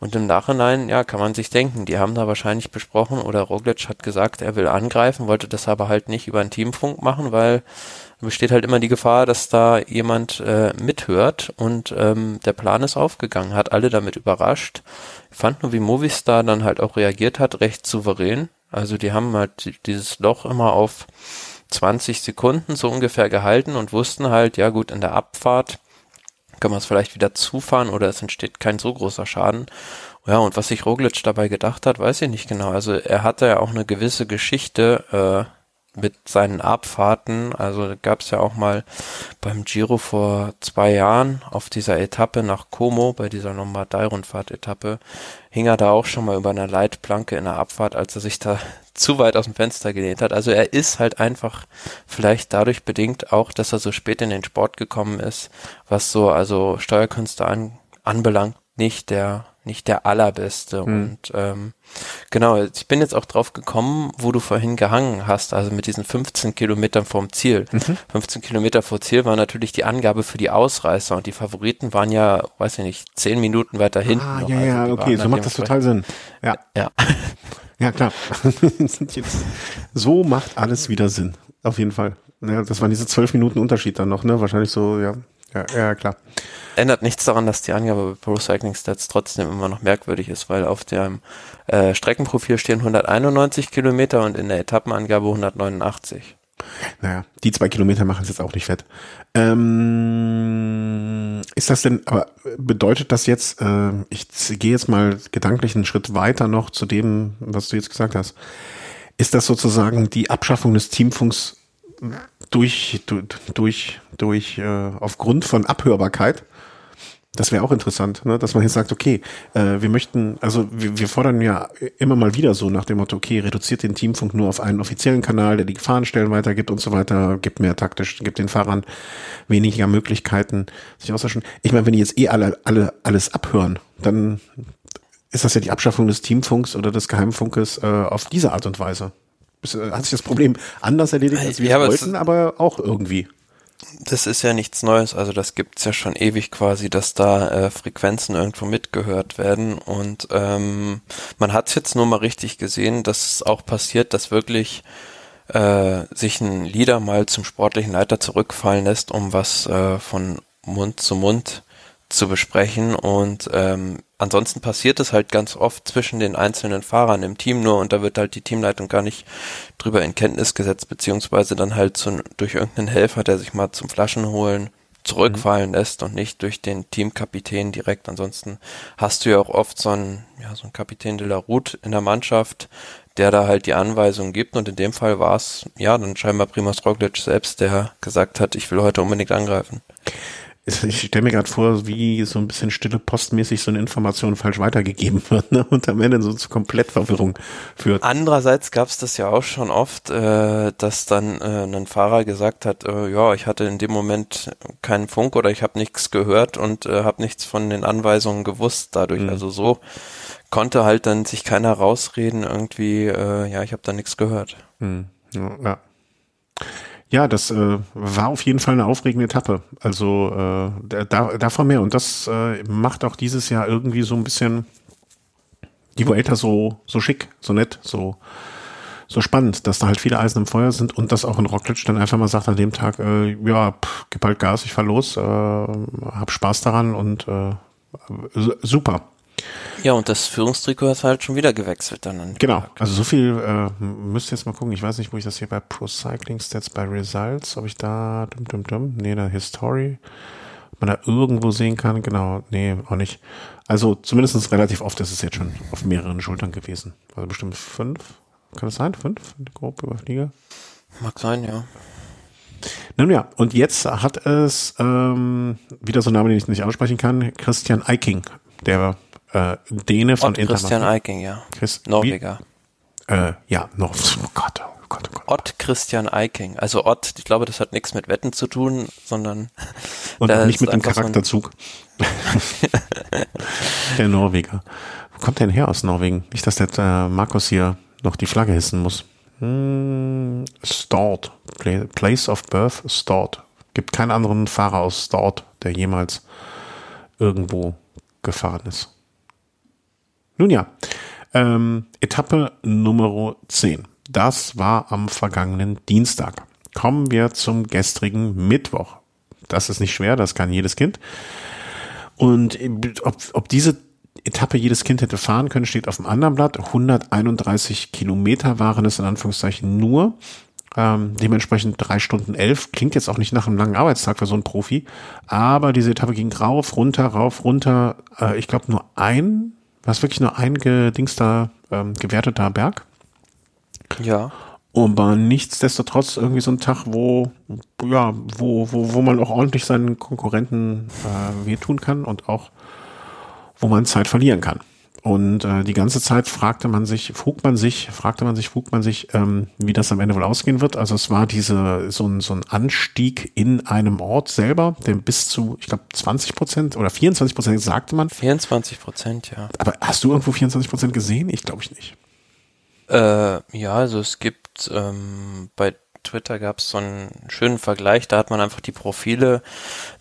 Und im Nachhinein, ja, kann man sich denken, die haben da wahrscheinlich besprochen oder Roglic hat gesagt, er will angreifen, wollte das aber halt nicht über einen Teamfunk machen, weil besteht halt immer die Gefahr, dass da jemand äh, mithört und ähm, der Plan ist aufgegangen, hat alle damit überrascht. Ich fand nur, wie Movistar dann halt auch reagiert hat, recht souverän. Also die haben halt dieses Loch immer auf 20 Sekunden so ungefähr gehalten und wussten halt, ja gut, in der Abfahrt kann man es vielleicht wieder zufahren oder es entsteht kein so großer Schaden. Ja, und was sich Roglic dabei gedacht hat, weiß ich nicht genau. Also er hatte ja auch eine gewisse Geschichte, äh, mit seinen Abfahrten. Also gab es ja auch mal beim Giro vor zwei Jahren auf dieser Etappe nach Como, bei dieser Lombardei-Rundfahrt-Etappe, hing er da auch schon mal über einer Leitplanke in der Abfahrt, als er sich da zu weit aus dem Fenster gelehnt hat. Also er ist halt einfach vielleicht dadurch bedingt auch, dass er so spät in den Sport gekommen ist, was so also Steuerkünste an, anbelangt, nicht der nicht der allerbeste. Mhm. Und ähm, genau, ich bin jetzt auch drauf gekommen, wo du vorhin gehangen hast, also mit diesen 15 Kilometern vorm Ziel. Mhm. 15 Kilometer vor Ziel war natürlich die Angabe für die Ausreißer und die Favoriten waren ja, weiß ich nicht, zehn Minuten weiter hinten. Ah, noch. ja, also ja, okay, so macht das total Sinn. Ja. Ja, ja klar. so macht alles wieder Sinn. Auf jeden Fall. Ja, das waren diese zwölf Minuten Unterschied dann noch, ne? Wahrscheinlich so, ja, Ja, ja, klar. Ändert nichts daran, dass die Angabe bei Pro Cycling Stats trotzdem immer noch merkwürdig ist, weil auf dem äh, Streckenprofil stehen 191 Kilometer und in der Etappenangabe 189. Naja, die zwei Kilometer machen es jetzt auch nicht fett. Ähm, ist das denn, aber bedeutet das jetzt, äh, ich gehe jetzt mal gedanklich einen Schritt weiter noch zu dem, was du jetzt gesagt hast. Ist das sozusagen die Abschaffung des Teamfunks durch, durch, durch, äh, aufgrund von Abhörbarkeit? Das wäre auch interessant, ne? dass man jetzt sagt, okay, äh, wir möchten, also wir, wir fordern ja immer mal wieder so nach dem Motto, okay, reduziert den Teamfunk nur auf einen offiziellen Kanal, der die Gefahrenstellen weitergibt und so weiter, gibt mehr taktisch, gibt den Fahrern weniger Möglichkeiten, sich auszutauschen. Ich meine, wenn die jetzt eh alle, alle alles abhören, dann ist das ja die Abschaffung des Teamfunks oder des Geheimfunkes äh, auf diese Art und Weise. Äh, hat sich das Problem anders erledigt, als wir ja, wollten, aber auch irgendwie. Das ist ja nichts Neues, also das gibt's ja schon ewig quasi, dass da äh, Frequenzen irgendwo mitgehört werden. Und ähm, man hat's jetzt nur mal richtig gesehen, dass es auch passiert, dass wirklich äh, sich ein Leader mal zum sportlichen Leiter zurückfallen lässt, um was äh, von Mund zu Mund zu besprechen. Und ähm, ansonsten passiert es halt ganz oft zwischen den einzelnen Fahrern im Team nur und da wird halt die Teamleitung gar nicht drüber in Kenntnis gesetzt, beziehungsweise dann halt zu, durch irgendeinen Helfer, der sich mal zum Flaschen holen zurückfallen mhm. lässt und nicht durch den Teamkapitän direkt. Ansonsten hast du ja auch oft so einen, ja, so einen Kapitän de la Route in der Mannschaft, der da halt die Anweisungen gibt und in dem Fall war es, ja, dann scheinbar Primoz Roglic selbst, der gesagt hat, ich will heute unbedingt angreifen ich stelle mir gerade vor, wie so ein bisschen stille postmäßig so eine Information falsch weitergegeben wird ne? und am Ende so zu Komplettverwirrung führt. Andererseits gab es das ja auch schon oft, äh, dass dann äh, ein Fahrer gesagt hat, äh, ja, ich hatte in dem Moment keinen Funk oder ich habe nichts gehört und äh, habe nichts von den Anweisungen gewusst dadurch. Mhm. Also so konnte halt dann sich keiner rausreden irgendwie, äh, ja, ich habe da nichts gehört. Mhm. Ja. Ja, das äh, war auf jeden Fall eine aufregende Etappe. Also äh, da, davon mehr. Und das äh, macht auch dieses Jahr irgendwie so ein bisschen die Vuelta so, so schick, so nett, so, so spannend, dass da halt viele Eisen im Feuer sind und dass auch ein Rockledge dann einfach mal sagt an dem Tag, äh, ja, pff, gib halt Gas, ich fahr los, äh, hab Spaß daran und äh, super. Ja, und das Führungstrikot hat halt schon wieder gewechselt dann. Genau, also so viel äh, müsst ihr jetzt mal gucken. Ich weiß nicht, wo ich das hier bei Pro Cycling Stats bei Results, ob ich da, dum, dum, dum, nee, da History, ob man da irgendwo sehen kann. Genau, nee, auch nicht. Also zumindest relativ oft ist es jetzt schon auf mehreren Schultern gewesen. Also bestimmt fünf, kann es sein? Fünf? Grob Überflieger? Mag sein, ja. Nun ja, und jetzt hat es ähm, wieder so ein Name, den ich nicht aussprechen kann, Christian Eiking, der äh, Däne von Ott Christian Eiking, ja. Chris, Norweger. Äh, ja, noch. Oh Gott, oh Gott, oh Gott. Ott Christian Eiking. Also Ott, ich glaube, das hat nichts mit Wetten zu tun, sondern und nicht mit dem Charakterzug. Der Norweger. Wo kommt der denn her aus Norwegen? Nicht, dass der äh, Markus hier noch die Flagge hissen muss. Hm, Stort. Place of Birth, Stort. Gibt keinen anderen Fahrer aus Stort, der jemals irgendwo gefahren ist. Nun ja, ähm, Etappe Nummer 10. Das war am vergangenen Dienstag. Kommen wir zum gestrigen Mittwoch. Das ist nicht schwer, das kann jedes Kind. Und ob, ob diese Etappe jedes Kind hätte fahren können, steht auf dem anderen Blatt. 131 Kilometer waren es in Anführungszeichen nur. Ähm, dementsprechend drei Stunden elf. Klingt jetzt auch nicht nach einem langen Arbeitstag für so einen Profi. Aber diese Etappe ging rauf, runter, rauf, runter. Äh, ich glaube nur ein war es wirklich nur ein gedingster, ähm, gewerteter Berg. Ja. Aber nichtsdestotrotz irgendwie so ein Tag, wo, ja, wo, wo, wo man auch ordentlich seinen Konkurrenten äh, wehtun kann und auch, wo man Zeit verlieren kann. Und äh, die ganze Zeit fragte man sich, frug man sich, fragte man sich, frug man sich, ähm, wie das am Ende wohl ausgehen wird. Also es war diese so ein, so ein Anstieg in einem Ort selber, der bis zu, ich glaube, 20 Prozent oder 24 Prozent sagte man. 24 Prozent, ja. Aber hast du irgendwo 24 Prozent gesehen? Ich glaube ich nicht. Äh, ja, also es gibt ähm, bei Twitter gab es so einen schönen Vergleich, da hat man einfach die Profile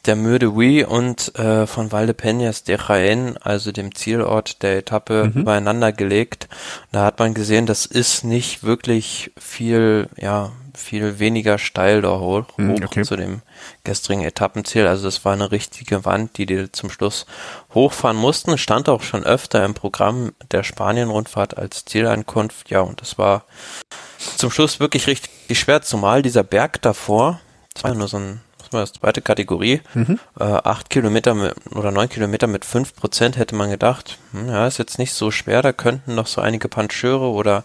der Mürde Wii und äh, von Valdepeñas de Jaén, also dem Zielort der Etappe, mhm. übereinander gelegt. Da hat man gesehen, das ist nicht wirklich viel, ja, viel weniger steil da hoch, Hm, hoch okay. zu dem gestrigen Etappenziel. Also das war eine richtige Wand, die die zum Schluss hochfahren mussten. Stand auch schon öfter im Programm der Spanien-Rundfahrt als Zielankunft. Ja, und das war zum Schluss wirklich richtig schwer, zumal dieser Berg davor, das war ja nur so ein, was war das, zweite Kategorie, Mhm. äh, acht Kilometer mit, oder neun Kilometer mit fünf Prozent hätte man gedacht, hm, ja, ist jetzt nicht so schwer, da könnten noch so einige Pancheure oder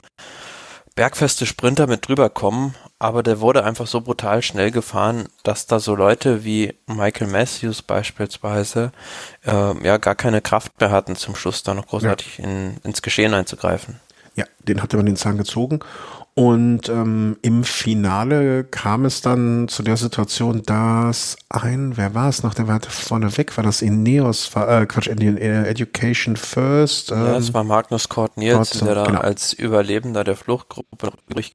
bergfeste Sprinter mit drüber kommen, aber der wurde einfach so brutal schnell gefahren, dass da so Leute wie Michael Matthews beispielsweise äh, ja gar keine Kraft mehr hatten, zum Schluss da noch großartig in, ins Geschehen einzugreifen. Ja, den hatte man den Zahn gezogen. Und ähm, im Finale kam es dann zu der Situation, dass ein, wer war es noch, der war vorne weg, war das Ineos, war, äh, Quatsch, in Education First. Ähm, Ja, es war Magnus Kort Nielsen, Kort, der da genau. als Überlebender der Fluchtgruppe übrig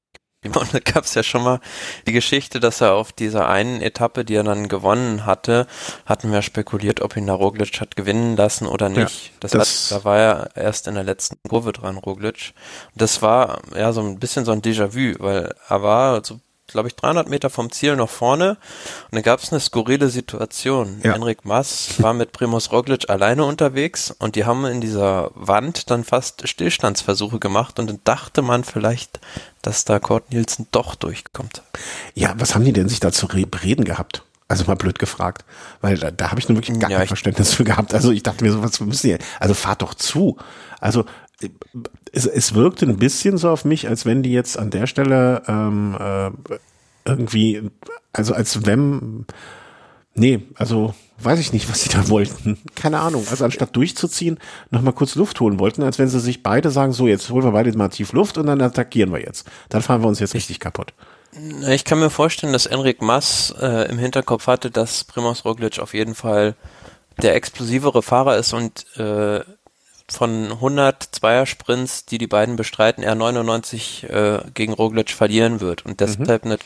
und da gab es ja schon mal die Geschichte, dass er auf dieser einen Etappe, die er dann gewonnen hatte, hatten wir spekuliert, ob ihn da Roglic hat gewinnen lassen oder nicht. das, das- hat, da war er erst in der letzten Kurve dran, Roglic. Und das war ja so ein bisschen so ein Déjà-vu, weil er war so glaube ich, 300 Meter vom Ziel noch vorne und dann gab es eine skurrile Situation. Ja. Henrik Mass war mit Primus Roglic alleine unterwegs und die haben in dieser Wand dann fast Stillstandsversuche gemacht und dann dachte man vielleicht, dass da Kurt Nielsen doch durchkommt. Ja, was haben die denn sich da zu re reden gehabt? Also mal blöd gefragt, weil da, da habe ich nun wirklich gar Ja, kein Verständnis für gehabt. Also ich dachte mir so, was müssen die? Also fahrt doch zu. Also es, es wirkte ein bisschen so auf mich, als wenn die jetzt an der Stelle ähm, äh, irgendwie, also als wenn, nee, also weiß ich nicht, was sie da wollten. Keine Ahnung. Also anstatt durchzuziehen, nochmal kurz Luft holen wollten, als wenn sie sich beide sagen, so jetzt holen wir beide mal tief Luft und dann attackieren wir jetzt. Dann fahren wir uns jetzt richtig kaputt. Ich kann mir vorstellen, dass Enric Mass äh, im Hinterkopf hatte, dass Primoz Roglic auf jeden Fall der explosivere Fahrer ist und äh, von 100 Zweiersprints, die die beiden bestreiten, er 99 äh, gegen Roglic verlieren wird und deshalb natürlich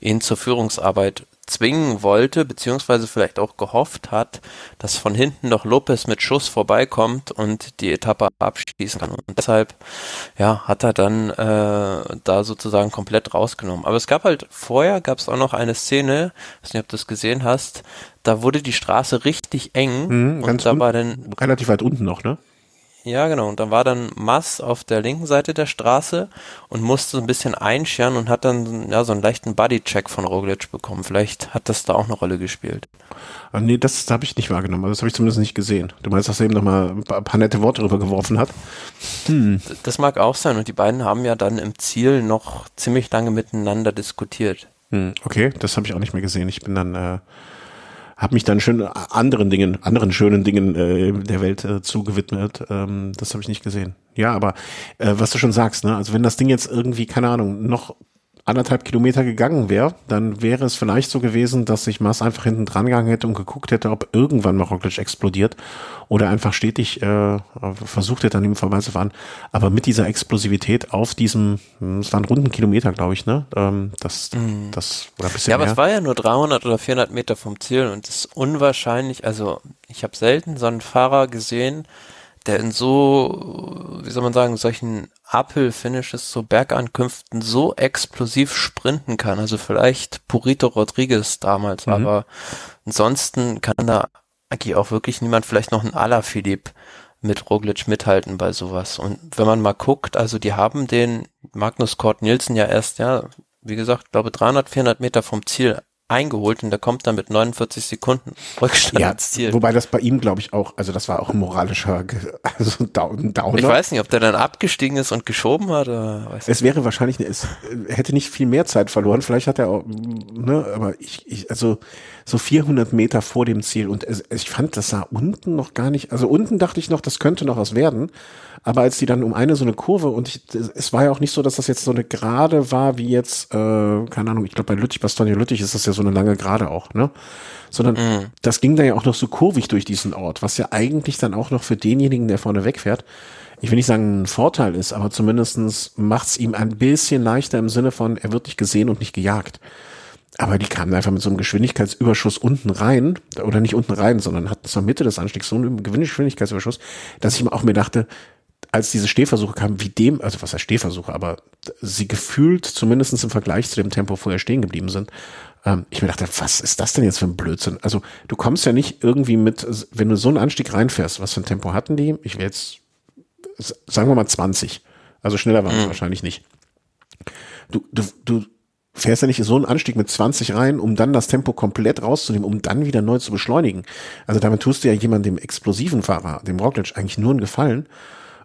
ihn zur Führungsarbeit zwingen wollte, beziehungsweise vielleicht auch gehofft hat, dass von hinten noch Lopez mit Schuss vorbeikommt und die Etappe abschließen kann. Und deshalb, ja, hat er dann äh, da sozusagen komplett rausgenommen. Aber es gab halt vorher, gab es auch noch eine Szene, ich weiß nicht, ob du das gesehen hast, da wurde die Straße richtig eng Mhm, und da war dann Relativ weit unten noch, ne? Ja, genau. Und dann war dann Mass auf der linken Seite der Straße und musste so ein bisschen einscheren und hat dann ja so einen leichten Bodycheck von Roglic bekommen. Vielleicht hat das da auch eine Rolle gespielt. Ah, nee, das habe ich nicht wahrgenommen. Also das habe ich zumindest nicht gesehen. Du meinst, dass er eben noch mal ein paar, nette Worte drüber geworfen hat? D- Das mag auch sein. Und die beiden haben ja dann im Ziel noch ziemlich lange miteinander diskutiert. Hm, okay, das habe ich auch nicht mehr gesehen. Ich bin dann, äh, habe mich dann schön anderen Dingen, anderen schönen Dingen äh, der Welt äh, zugewidmet. Ähm, das habe ich nicht gesehen. Ja, aber äh, was du schon sagst, ne? Also wenn das Ding jetzt irgendwie, keine Ahnung, noch anderthalb Kilometer gegangen wäre, dann wäre es vielleicht so gewesen, dass sich Mars einfach hinten dran gegangen hätte und geguckt hätte, ob irgendwann mal Roglic explodiert oder einfach stetig äh, versucht hätte, an ihm vorbeizufahren. Aber mit dieser Explosivität auf diesem, hm, es waren runden Kilometer, glaube ich, ne? Ähm, das, das oder ein bisschen Ja, aber mehr. es war ja nur 300 oder 400 Meter vom Ziel und es ist unwahrscheinlich. Also ich habe selten so einen Fahrer gesehen, der in so, wie soll man sagen, solchen Uphill-Finishes, so Bergankünften so explosiv sprinten kann. Also vielleicht Purito Rodriguez damals, Mhm. aber ansonsten kann da eigentlich auch wirklich niemand, vielleicht noch ein Alaphilippe mit Roglic mithalten bei sowas. Und wenn man mal guckt, also die haben den Magnus Kort Nielsen ja erst, ja, wie gesagt, glaube 300, 400 Meter vom Ziel eingeholt und der kommt dann mit 49 Sekunden Rückstand Ja, ins Ziel. wobei das bei ihm, glaube ich, auch, also das war auch ein moralischer, also ein Down- Downer. ich weiß nicht, ob der dann abgestiegen ist und geschoben hat oder weiß Es wäre wahrscheinlich, es hätte nicht viel mehr Zeit verloren. Vielleicht hat er auch, ne, aber ich, ich also so 400 Meter vor dem Ziel und es, ich fand, das sah unten noch gar nicht. Also unten dachte ich noch, das könnte noch was werden. Aber als die dann um eine so eine Kurve und ich, es war ja auch nicht so, dass das jetzt so eine Gerade war wie jetzt, äh, keine Ahnung, ich glaube bei Lüttich, Bastogne Lüttich ist das ja so eine lange Gerade auch, ne? Sondern das ging da ja auch noch so kurvig durch diesen Ort, was ja eigentlich dann auch noch für denjenigen, der vorne wegfährt, ich will nicht sagen, ein Vorteil ist, aber zumindestens macht's ihm ein bisschen leichter im Sinne von, er wird nicht gesehen und nicht gejagt. Aber die kamen einfach mit so einem Geschwindigkeitsüberschuss unten rein, oder nicht unten rein, sondern hatten zur Mitte des Anstiegs so einen Geschwindigkeitsüberschuss, dass ich mir auch mir dachte, als diese Stehversuche kamen, wie dem, also was heißt Stehversuche, aber sie gefühlt zumindest im Vergleich zu dem Tempo vorher stehen geblieben sind, ähm, ich mir dachte, was ist das denn jetzt für ein Blödsinn? Also du kommst ja nicht irgendwie mit, wenn du so einen Anstieg reinfährst, was für ein Tempo hatten die? Ich will jetzt, sagen wir mal 20. Also schneller waren es mhm. wahrscheinlich nicht. Du, du, du fährst ja nicht so einen Anstieg mit 20 rein, um dann das Tempo komplett rauszunehmen, um dann wieder neu zu beschleunigen. Also damit tust du ja jemandem, dem explosiven Fahrer, dem Roglic, eigentlich nur einen Gefallen.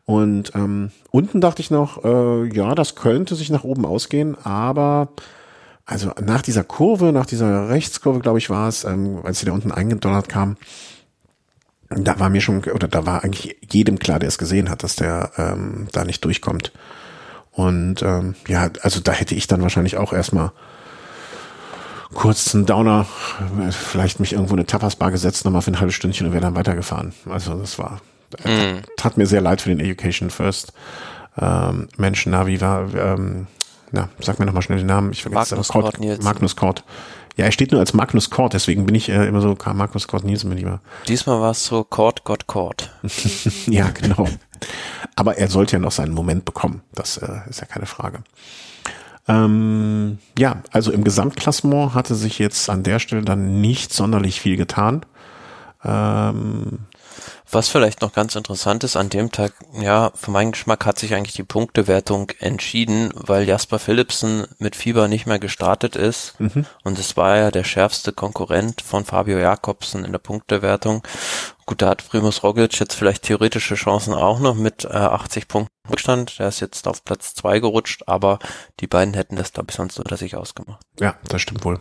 Und ähm, unten dachte ich noch, äh, ja, das könnte sich nach oben ausgehen, aber also nach dieser Kurve, nach dieser Rechtskurve, glaube ich, war es, ähm, als sie da unten eingedonnert kam, da war mir schon, oder da war eigentlich jedem klar, der es gesehen hat, dass der ähm, da nicht durchkommt. Und ähm, ja, also da hätte ich dann wahrscheinlich auch erstmal kurz einen Downer, vielleicht mich irgendwo eine Tapasbar gesetzt, nochmal für ein halbes Stündchen und wäre dann weitergefahren. Also das war, mm. tat mir sehr leid für den Education First ähm, Menschen. Navi war, ähm, na, sag mir nochmal schnell den Namen, ich vergesse Magnus Kort, Kort Magnus Kort. Ja, er steht nur als Magnus Kort, deswegen bin ich äh, immer so Magnus Kort Nielsen bin ich immer. Diesmal war es so Kort, Gott, Kort. ja, genau. Aber er sollte ja noch seinen Moment bekommen. Das äh, ist ja keine Frage. Ähm, ja, also im Gesamtklassement hatte sich jetzt an der Stelle dann nicht sonderlich viel getan. Ähm, was vielleicht noch ganz interessant ist an dem Tag, ja, für meinen Geschmack hat sich eigentlich die Punktewertung entschieden, weil Jasper Philipsen mit Fieber nicht mehr gestartet ist. Mhm. Und es war ja der schärfste Konkurrent von Fabio Jakobsen in der Punktewertung. Gut, da hat Primus Roglic jetzt vielleicht theoretische Chancen auch noch mit äh, 80 Punkten Rückstand. Der ist jetzt auf Platz zwei gerutscht, aber die beiden hätten das, glaube ich, sonst unter sich ausgemacht. Ja, das stimmt wohl.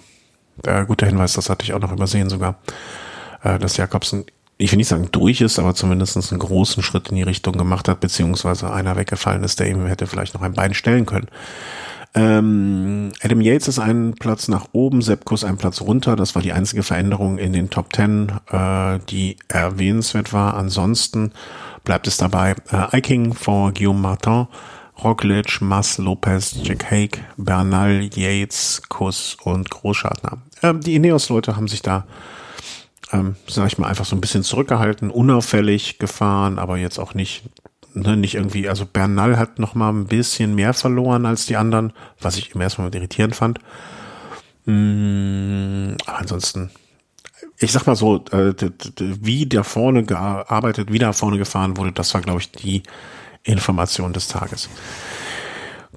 Äh, guter Hinweis, das hatte ich auch noch übersehen sogar, äh, dass Jakobsen ich will nicht sagen durch ist, aber zumindest einen großen Schritt in die Richtung gemacht hat, beziehungsweise einer weggefallen ist, der ihm hätte vielleicht noch ein Bein stellen können. Ähm, Adam Yates ist einen Platz nach oben, Sepp einen Platz runter. Das war die einzige Veränderung in den Top Ten, äh, die erwähnenswert war. Ansonsten bleibt es dabei äh, Iking vor Guillaume Martin, Roglic, Mas, Lopez, Jack Haig, Bernal, Yates, Kuss und Großschartner. Ähm, die Ineos-Leute haben sich da ähm, sag ich mal, einfach so ein bisschen zurückgehalten, unauffällig gefahren, aber jetzt auch nicht, ne, nicht irgendwie, also Bernal hat noch mal ein bisschen mehr verloren als die anderen, was ich im ersten Moment irritierend fand. Mm, aber ansonsten, ich sag mal so, äh, wie da vorne gearbeitet, wie da vorne gefahren wurde, das war, glaube ich, die Information des Tages.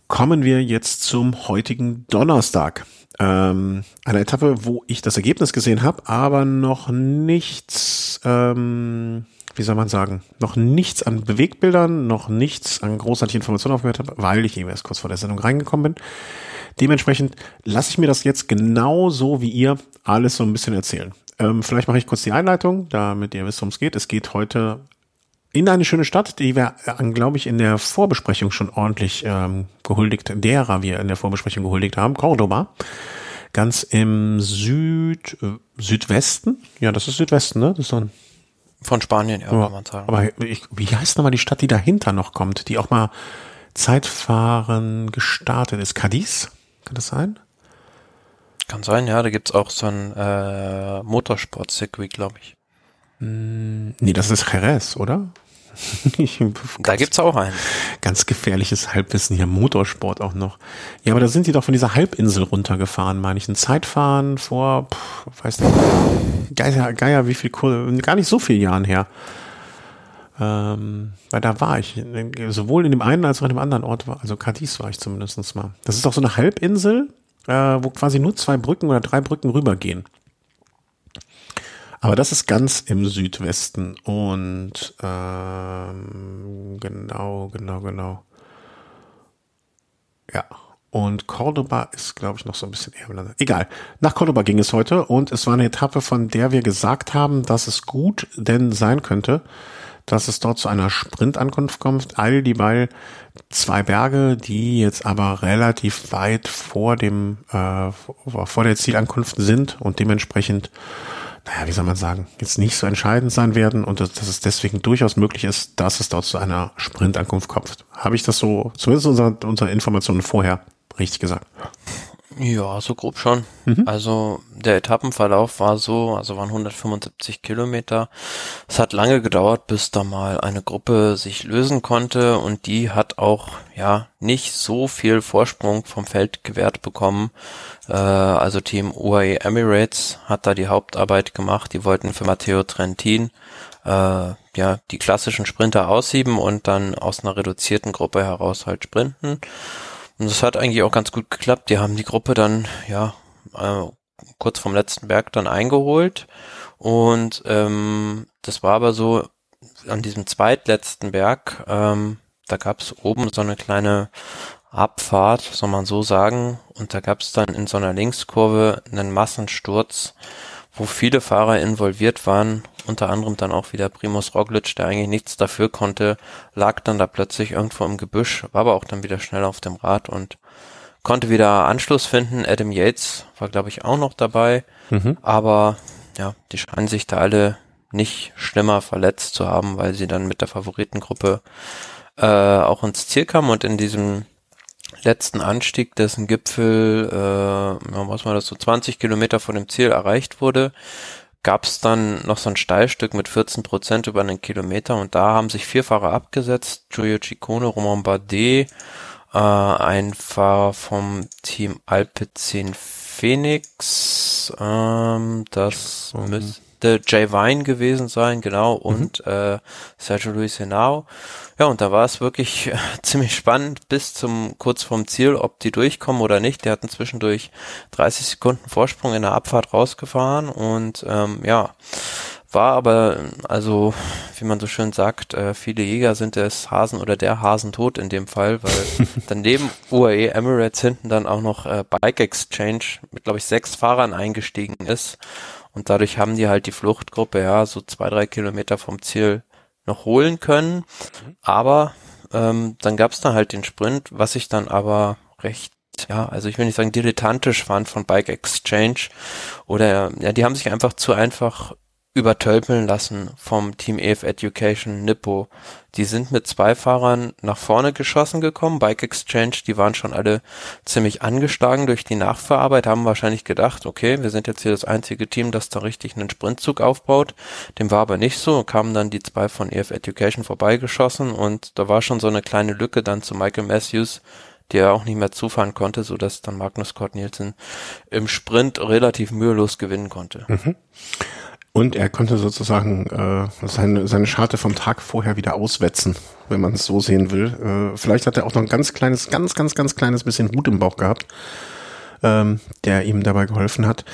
Kommen wir jetzt zum heutigen Donnerstag ähm, eine Etappe, wo ich das Ergebnis gesehen habe, aber noch nichts, ähm, wie soll man sagen, noch nichts an Bewegbildern, noch nichts an großartigen Informationen aufgehört habe, weil ich eben erst kurz vor der Sendung reingekommen bin. Dementsprechend lasse ich mir das jetzt genauso wie ihr alles so ein bisschen erzählen. Ähm, vielleicht mache ich kurz die Einleitung, damit ihr wisst, worum es geht. Es geht heute in eine schöne Stadt, die wir, äh, glaube ich, in der Vorbesprechung schon ordentlich ähm, gehuldigt, derer wir in der Vorbesprechung gehuldigt haben, Cordoba. Ganz im Süd, äh, Südwesten. Ja, das ist Südwesten, ne? Das ist ein von Spanien, ja, kann man sagen. Aber ich, wie heißt nochmal die Stadt, die dahinter noch kommt, die auch mal Zeitfahren gestartet ist? Cadiz? Kann das sein? Kann sein, ja. Da gibt's auch so ein äh, Motorsport-Circuit, glaube ich. Hm, nee, das ist Jerez, oder? da gibt's auch einen. Ganz gefährliches Halbwissen hier, Motorsport auch noch. Ja, aber da sind die doch von dieser Halbinsel runtergefahren, meine ich. Ein Zeitfahren vor, pff, weiß nicht, Geier, Geier, wie viel, gar nicht so viele Jahren her. Ähm, weil da war ich, sowohl in dem einen als auch in dem anderen Ort, war, also Cadiz war ich zumindest mal. Das ist doch so eine Halbinsel, äh, wo quasi nur zwei Brücken oder drei Brücken rübergehen. Aber das ist ganz im Südwesten und ähm, genau, genau, genau. Ja. Und Cordoba ist, glaube ich, noch so ein bisschen eher. Egal. Nach Cordoba ging es heute und es war eine Etappe, von der wir gesagt haben, dass es gut denn sein könnte, dass es dort zu einer Sprintankunft kommt. All die weil zwei Berge, die jetzt aber relativ weit vor dem äh, vor der Zielankunft sind und dementsprechend naja, wie soll man sagen, jetzt nicht so entscheidend sein werden und dass, es deswegen durchaus möglich ist, dass es dort zu einer Sprintankunft kommt. Habe ich das so, zumindest unsere, unsere Informationen vorher, richtig gesagt? Ja, so grob schon. Mhm. Also der Etappenverlauf war so, also waren 175 Kilometer. Es hat lange gedauert, bis da mal eine Gruppe sich lösen konnte und die hat auch ja nicht so viel Vorsprung vom Feld gewährt bekommen. Äh, also Team UAE Emirates hat da die Hauptarbeit gemacht. Die wollten für Matteo Trentin äh, ja die klassischen Sprinter aussieben und dann aus einer reduzierten Gruppe heraus halt sprinten. Und das hat eigentlich auch ganz gut geklappt. Die haben die Gruppe dann, ja, äh, kurz vom letzten Berg dann eingeholt. Und ähm, das war aber so an diesem zweitletzten Berg, ähm, da gab es oben so eine kleine Abfahrt, soll man so sagen. Und da gab es dann in so einer Linkskurve einen Massensturz, wo viele Fahrer involviert waren unter anderem dann auch wieder Primus Roglic, der eigentlich nichts dafür konnte, lag dann da plötzlich irgendwo im Gebüsch, war aber auch dann wieder schnell auf dem Rad und konnte wieder Anschluss finden. Adam Yates war, glaube ich, auch noch dabei, mhm. aber ja, die scheinen sich da alle nicht schlimmer verletzt zu haben, weil sie dann mit der Favoritengruppe äh, auch ins Ziel kamen und in diesem letzten Anstieg, dessen Gipfel, äh, was war das, so 20 Kilometer von dem Ziel erreicht wurde, gab es dann noch so ein Steilstück mit 14 Prozent über einen Kilometer und da haben sich vier Fahrer abgesetzt. Giulio Ciccone, Romain Bardet, äh, ein Fahrer vom Team Alpecin Phoenix, ähm, das mhm. Müsste Jay Vine gewesen sein, genau, mhm. und mhm. äh, Sergio Luis Henao. Ja, und da war es wirklich äh, ziemlich spannend bis zum kurz vorm Ziel, ob die durchkommen oder nicht. Die hatten zwischendurch 30 Sekunden Vorsprung in der Abfahrt rausgefahren und ähm, ja, war aber, also wie man so schön sagt, äh, viele Jäger sind des Hasen oder der Hasen tot in dem Fall, weil daneben UAE Emirates hinten dann auch noch äh, Bike Exchange mit, glaube ich, sechs Fahrern eingestiegen ist und dadurch haben die halt die Fluchtgruppe, ja, so zwei, drei Kilometer vom Ziel noch holen können. Aber ähm, dann gab es dann halt den Sprint, was ich dann aber recht ja, also ich will nicht sagen dilettantisch fand von Bike Exchange oder ja, die haben sich einfach zu einfach übertölpeln lassen vom Team EF Education Nippo. Die sind mit zwei Fahrern nach vorne geschossen gekommen. Bike Exchange, die waren schon alle ziemlich angeschlagen durch die Nachverarbeit, haben wahrscheinlich gedacht, okay, wir sind jetzt hier das einzige Team, das da richtig einen Sprintzug aufbaut. Dem war aber nicht so, kamen dann die zwei von EF Education vorbeigeschossen und da war schon so eine kleine Lücke dann zu Michael Matthews, der auch nicht mehr zufahren konnte, so dass dann Magnus Kort Nielsen im Sprint relativ mühelos gewinnen konnte. Mhm. Und er konnte sozusagen äh, seine, seine Scharte vom Tag vorher wieder auswetzen, wenn man es so sehen will. Äh, vielleicht hat er auch noch ein ganz kleines, ganz, ganz, ganz kleines bisschen Hut im Bauch gehabt, ähm, der ihm dabei geholfen hat.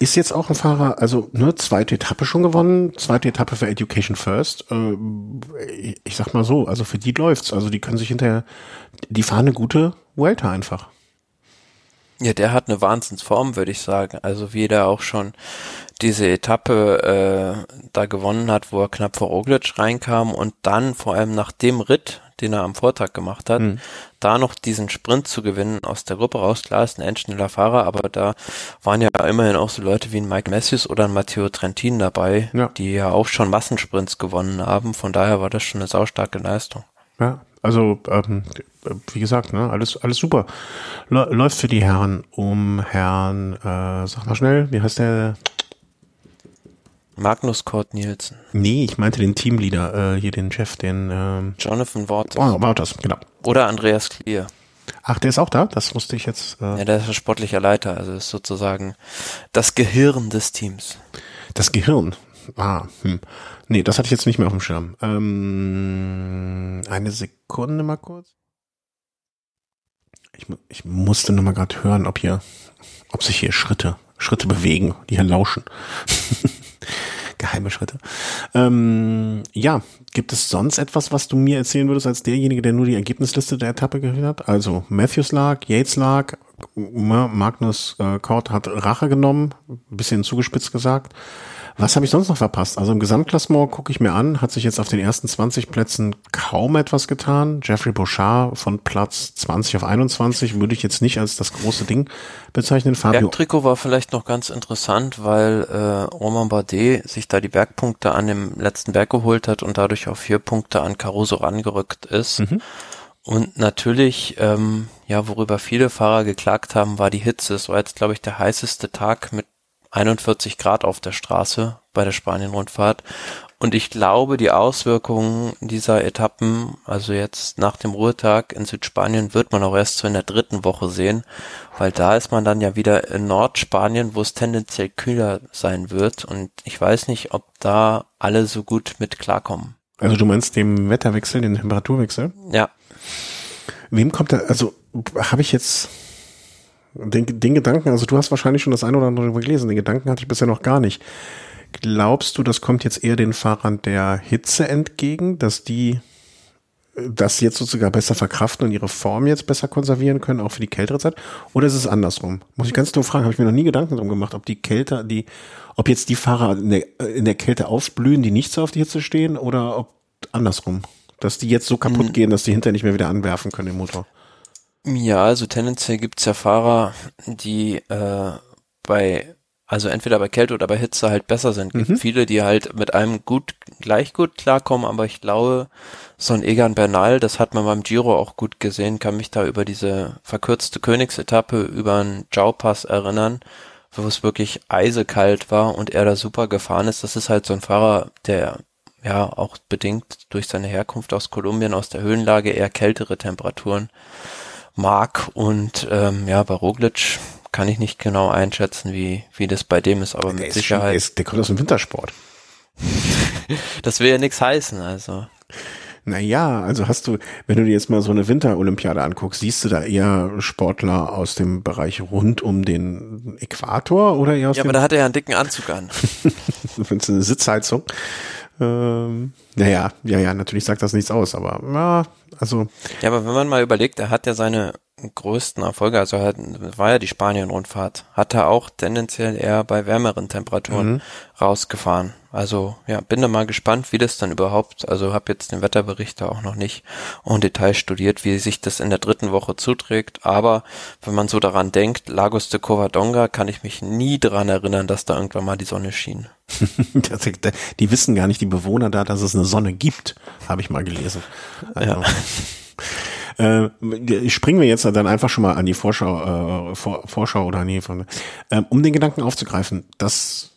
Ist jetzt auch ein Fahrer, also nur zweite Etappe schon gewonnen, zweite Etappe für Education First. Äh, ich sag mal so, also für die läuft's. Also die können sich hinterher, die fahren eine gute Welter einfach. Ja, der hat eine Wahnsinnsform, würde ich sagen. Also wie der auch schon diese Etappe äh, da gewonnen hat, wo er knapp vor Roglic reinkam und dann vor allem nach dem Ritt, den er am Vortag gemacht hat, mhm. da noch diesen Sprint zu gewinnen aus der Gruppe raus. Klar, ist ein endschneller Fahrer, aber da waren ja immerhin auch so Leute wie ein Mike Matthews oder ein Matteo Trentin dabei, ja. die ja auch schon Massensprints gewonnen haben. Von daher war das schon eine saustarke Leistung. Ja, also ähm, wie gesagt, ne, alles alles super. Läuft für die Herren um Herrn, äh, sag mal schnell, wie heißt der? Magnus Kort Nielsen. Nee, ich meinte den Teamleader, äh, hier den Chef, den ähm, Jonathan Waters. Oh, Waters, genau. Oder Andreas Klier. Ach, der ist auch da? Das wusste ich jetzt. Äh ja, der ist ein sportlicher Leiter, also ist sozusagen das Gehirn des Teams. Das Gehirn? Ah, hm. Nee, das hatte ich jetzt nicht mehr auf dem Schirm. Ähm, eine Sekunde mal kurz. Ich, ich musste nur mal gerade hören, ob hier, ob sich hier Schritte, Schritte bewegen, die hier lauschen. Geheime Schritte. Ähm, ja, gibt es sonst etwas, was du mir erzählen würdest als derjenige, der nur die Ergebnisliste der Etappe gehört hat? Also Matthews lag, Yates lag, Magnus äh, Kort hat Rache genommen, bisschen zugespitzt gesagt. Was habe ich sonst noch verpasst? Also im Gesamtklassement gucke ich mir an, hat sich jetzt auf den ersten 20 Plätzen kaum etwas getan. Jeffrey Bouchard von Platz 20 auf 21 würde ich jetzt nicht als das große Ding bezeichnen. Fabio Bergtrikot war vielleicht noch ganz interessant, weil äh, Roman Bardet sich da die Bergpunkte an dem letzten Berg geholt hat und dadurch auf vier Punkte an Caruso rangerückt ist. Mhm. Und natürlich, ähm, ja, worüber viele Fahrer geklagt haben, war die Hitze. Es war jetzt, glaube ich, der heißeste Tag mit 41 Grad auf der Straße bei der Spanien-Rundfahrt. Und ich glaube, die Auswirkungen dieser Etappen, also jetzt nach dem Ruhetag in Südspanien, wird man auch erst so in der dritten Woche sehen, weil da ist man dann ja wieder in Nordspanien, wo es tendenziell kühler sein wird. Und ich weiß nicht, ob da alle so gut mit klarkommen. Also du meinst dem Wetterwechsel, den Temperaturwechsel? Ja. Wem kommt da, also habe ich jetzt den, den Gedanken, also du hast wahrscheinlich schon das eine oder andere gelesen, den Gedanken hatte ich bisher noch gar nicht. Glaubst du, das kommt jetzt eher den Fahrern der Hitze entgegen, dass die das jetzt sozusagen besser verkraften und ihre Form jetzt besser konservieren können, auch für die kältere Zeit? Oder ist es andersrum? Muss ich ganz nur fragen, habe ich mir noch nie Gedanken drum gemacht, ob die Kälte, die, ob jetzt die Fahrer in der, in der Kälte aufblühen, die nicht so auf die Hitze stehen, oder ob andersrum? Dass die jetzt so kaputt hm. gehen, dass die hinterher nicht mehr wieder anwerfen können, den Motor. Ja, also tendenziell gibt's ja Fahrer, die äh, bei also entweder bei Kälte oder bei Hitze halt besser sind. Gibt mhm. viele, die halt mit einem gut, gleich gut klarkommen, aber ich glaube, so ein Egan Bernal, das hat man beim Giro auch gut gesehen, kann mich da über diese verkürzte Königsetappe über einen Jau-Pass erinnern, wo es wirklich eisekalt war und er da super gefahren ist. Das ist halt so ein Fahrer, der ja auch bedingt durch seine Herkunft aus Kolumbien, aus der Höhenlage eher kältere Temperaturen mag und ähm, ja, bei Roglic kann ich nicht genau einschätzen, wie, wie das bei dem ist, aber der mit Sicherheit. Schon, ist, der kommt aus dem Wintersport. das will ja nichts heißen, also. Naja, also hast du, wenn du dir jetzt mal so eine Winterolympiade anguckst, siehst du da eher Sportler aus dem Bereich rund um den Äquator oder eher aus Ja, aber da hat er ja einen dicken Anzug an. Findest du eine Sitzheizung? Ähm, naja, ja, ja, natürlich sagt das nichts aus, aber ja, also. Ja, aber wenn man mal überlegt, er hat ja seine größten Erfolge, also hat, war ja die Spanien-Rundfahrt, hat er auch tendenziell eher bei wärmeren Temperaturen mhm. rausgefahren. Also ja, bin da mal gespannt, wie das dann überhaupt, also habe jetzt den Wetterbericht da auch noch nicht en Detail studiert, wie sich das in der dritten Woche zuträgt, aber wenn man so daran denkt, Lagos de Covadonga, kann ich mich nie daran erinnern, dass da irgendwann mal die Sonne schien. die wissen gar nicht, die Bewohner da, dass es eine Sonne gibt, habe ich mal gelesen. Also. Ja. Äh, springen wir jetzt dann einfach schon mal an die Vorschau, äh, Vor Vorschau oder nee, von, äh, um den Gedanken aufzugreifen, dass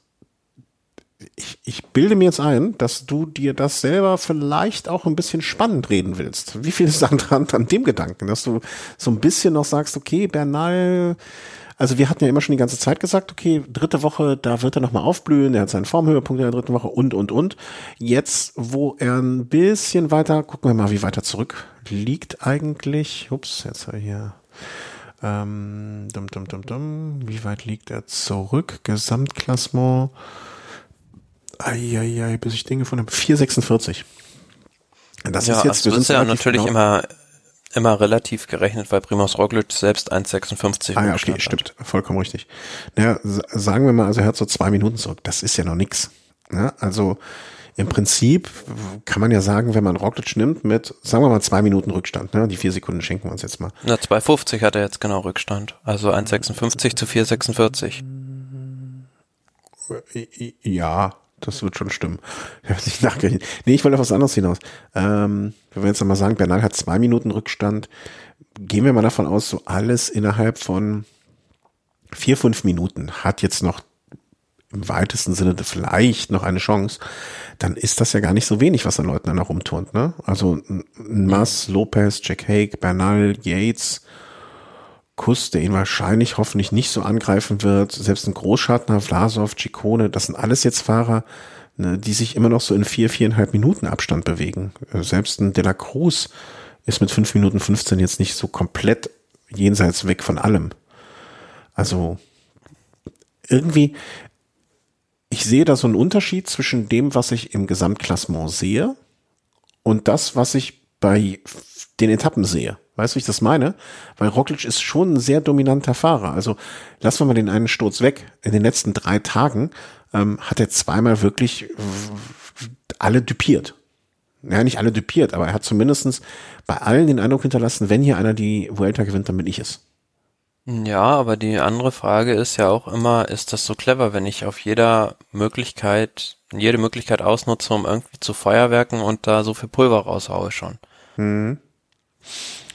ich, ich bilde mir jetzt ein, dass du dir das selber vielleicht auch ein bisschen spannend reden willst. Wie viel ist dran an dem Gedanken, dass du so ein bisschen noch sagst, okay, Bernal, also wir hatten ja immer schon die ganze Zeit gesagt, okay, dritte Woche, da wird er nochmal aufblühen, er hat seinen Formhöhepunkt in der dritten Woche und, und, und. Jetzt, wo er ein bisschen weiter, gucken wir mal, wie weiter zurück liegt eigentlich. Ups, jetzt hier. Ähm, dum, dum, dum, dum. Wie weit liegt er zurück? Gesamtklassement. Eieiei, bis ich Dinge gefunden habe. 4,46. Das ja, ist jetzt, also das ist ja natürlich genau. immer immer relativ gerechnet, weil Primoz Roglic selbst 1,56 Ah ja, okay, stimmt, vollkommen richtig. Naja, sagen wir mal, also er hat so zwei Minuten zurück. Das ist ja noch nix. Ja, also im Prinzip kann man ja sagen, wenn man Roglic nimmt mit, sagen wir mal, zwei Minuten Rückstand, ne? die vier Sekunden schenken wir uns jetzt mal. Na, 2,50 hat er jetzt genau Rückstand. Also 1,56 zu 4,46. Ja, das wird schon stimmen. Ich habe nicht nachgerechnet. Nee, ich wollte auf was anderes hinaus. Ähm, wenn wir jetzt mal sagen, Bernal hat zwei Minuten Rückstand, gehen wir mal davon aus, so alles innerhalb von vier, fünf Minuten hat jetzt noch im weitesten Sinne vielleicht noch eine Chance, dann ist das ja gar nicht so wenig, was an Leuten dann herumturnt. Ne? Also Mass, Lopez, Jack Hague, Bernal, Yates, Kuss, der ihn wahrscheinlich hoffentlich nicht so angreifen wird, selbst ein Großschartner, Vlasov, Ciccone, das sind alles jetzt Fahrer, ne, die sich immer noch so in vier, viereinhalb Minuten Abstand bewegen. Äh, selbst ein De La Cruz ist mit fünf Minuten 15 jetzt nicht so komplett jenseits weg von allem. Also irgendwie, ich sehe da so einen Unterschied zwischen dem, was ich im Gesamtklassement sehe und das, was ich bei den Etappen sehe. Weißt du, wie ich das meine? Weil Roglic ist schon ein sehr dominanter Fahrer. Also lassen wir mal den einen Sturz weg. In den letzten drei Tagen ähm, hat er zweimal wirklich alle düpiert. Ja, nicht alle düpiert, aber er hat zumindestens bei allen den Eindruck hinterlassen, wenn hier einer die Vuelta gewinnt, dann bin ich es. Ja, aber die andere Frage ist ja auch immer, ist das so clever, wenn ich auf jeder Möglichkeit, jede Möglichkeit ausnutze, um irgendwie zu Feuerwerken und da so viel Pulver raushaue schon? Hm.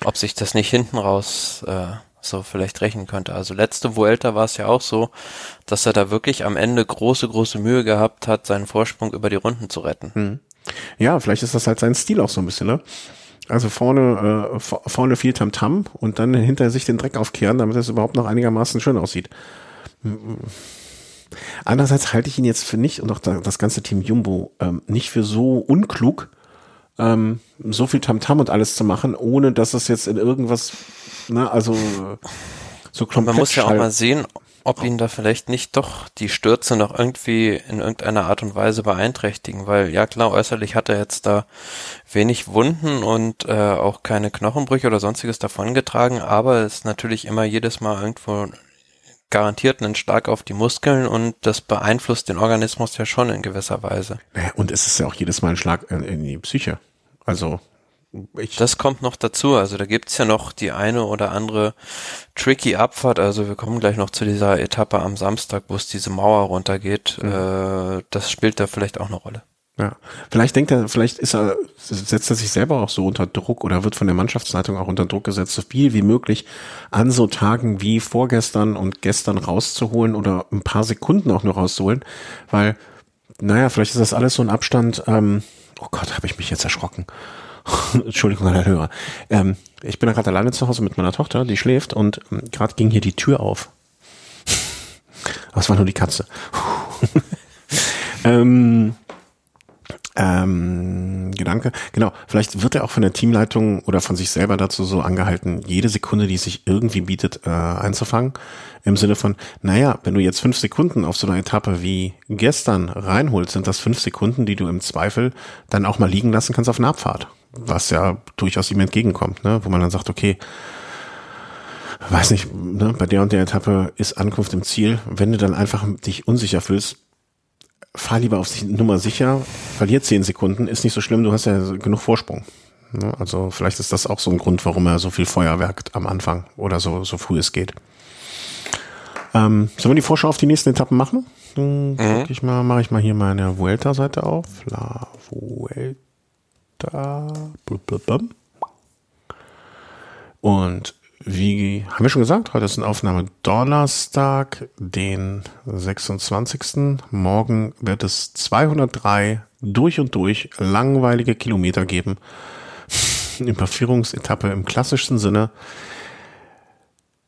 Ob sich das nicht hinten raus äh, so vielleicht rechnen könnte. Also letzte Vuelta war es ja auch so, dass er da wirklich am Ende große, große Mühe gehabt hat, seinen Vorsprung über die Runden zu retten. Hm. Ja, vielleicht ist das halt sein Stil auch so ein bisschen, ne? Also vorne, äh, vorne viel Tamtam -Tam und dann hinter sich den Dreck aufkehren, damit es überhaupt noch einigermaßen schön aussieht. Andererseits halte ich ihn jetzt für nicht und auch das ganze Team Jumbo ähm, nicht für so unklug, ähm, so viel Tamtam -Tam und alles zu machen, ohne dass es jetzt in irgendwas, ne, also so komplett Man muss ja auch mal sehen, ob ihn da vielleicht nicht doch die Stürze noch irgendwie in irgendeiner Art und Weise beeinträchtigen, weil ja klar, äußerlich hat er jetzt da wenig Wunden und äh, auch keine Knochenbrüche oder sonstiges davongetragen, aber es ist natürlich immer jedes Mal irgendwo garantiert einen Schlag auf die Muskeln und das beeinflusst den Organismus ja schon in gewisser Weise. Naja, und es ist ja auch jedes Mal ein Schlag in die Psyche. Also ich das kommt noch dazu. Also da gibt's ja noch die eine oder andere tricky Abfahrt. Also wir kommen gleich noch zu dieser Etappe am Samstag, wo es diese Mauer runtergeht. Mhm. Äh, das spielt da vielleicht auch eine Rolle. Ja, vielleicht denkt er, vielleicht ist er, setzt er sich selber auch so unter Druck oder wird von der Mannschaftsleitung auch unter Druck gesetzt, so viel wie möglich an so Tagen wie vorgestern und gestern rauszuholen oder ein paar Sekunden auch nur rauszuholen, weil, naja, vielleicht ist das alles so ein Abstand, ähm, oh Gott, habe ich mich jetzt erschrocken. Entschuldigung der Hörer. Ähm, ich bin gerade alleine zu Hause mit meiner Tochter, die schläft und ähm, gerade ging hier die Tür auf. Es war nur die Katze. ähm, ähm, Gedanke. Genau, vielleicht wird er auch von der Teamleitung oder von sich selber dazu so angehalten, jede Sekunde, die sich irgendwie bietet, äh, einzufangen. Im Sinne von, naja, wenn du jetzt fünf Sekunden auf so einer Etappe wie gestern reinholst, sind das fünf Sekunden, die du im Zweifel dann auch mal liegen lassen kannst auf einer Abfahrt. Was ja durchaus ihm entgegenkommt, ne? wo man dann sagt, okay, weiß nicht, ne, bei der und der Etappe ist Ankunft im Ziel. Wenn du dann einfach dich unsicher fühlst, fahr lieber auf sich Nummer sicher, verliert zehn Sekunden, ist nicht so schlimm, du hast ja genug Vorsprung. Ne? Also vielleicht ist das auch so ein Grund, warum er so viel Feuerwerk am Anfang oder so, so früh es geht. Ähm, sollen wir die Vorschau auf die nächsten Etappen machen? Dann mhm. ich mal, mache ich mal hier meine Vuelta-Seite auf. La Vuelta. Und wie haben wir schon gesagt, heute ist eine Aufnahme Donnerstag, den 26. Morgen wird es 203 durch und durch langweilige Kilometer geben. Überführungsetappe im klassischsten Sinne.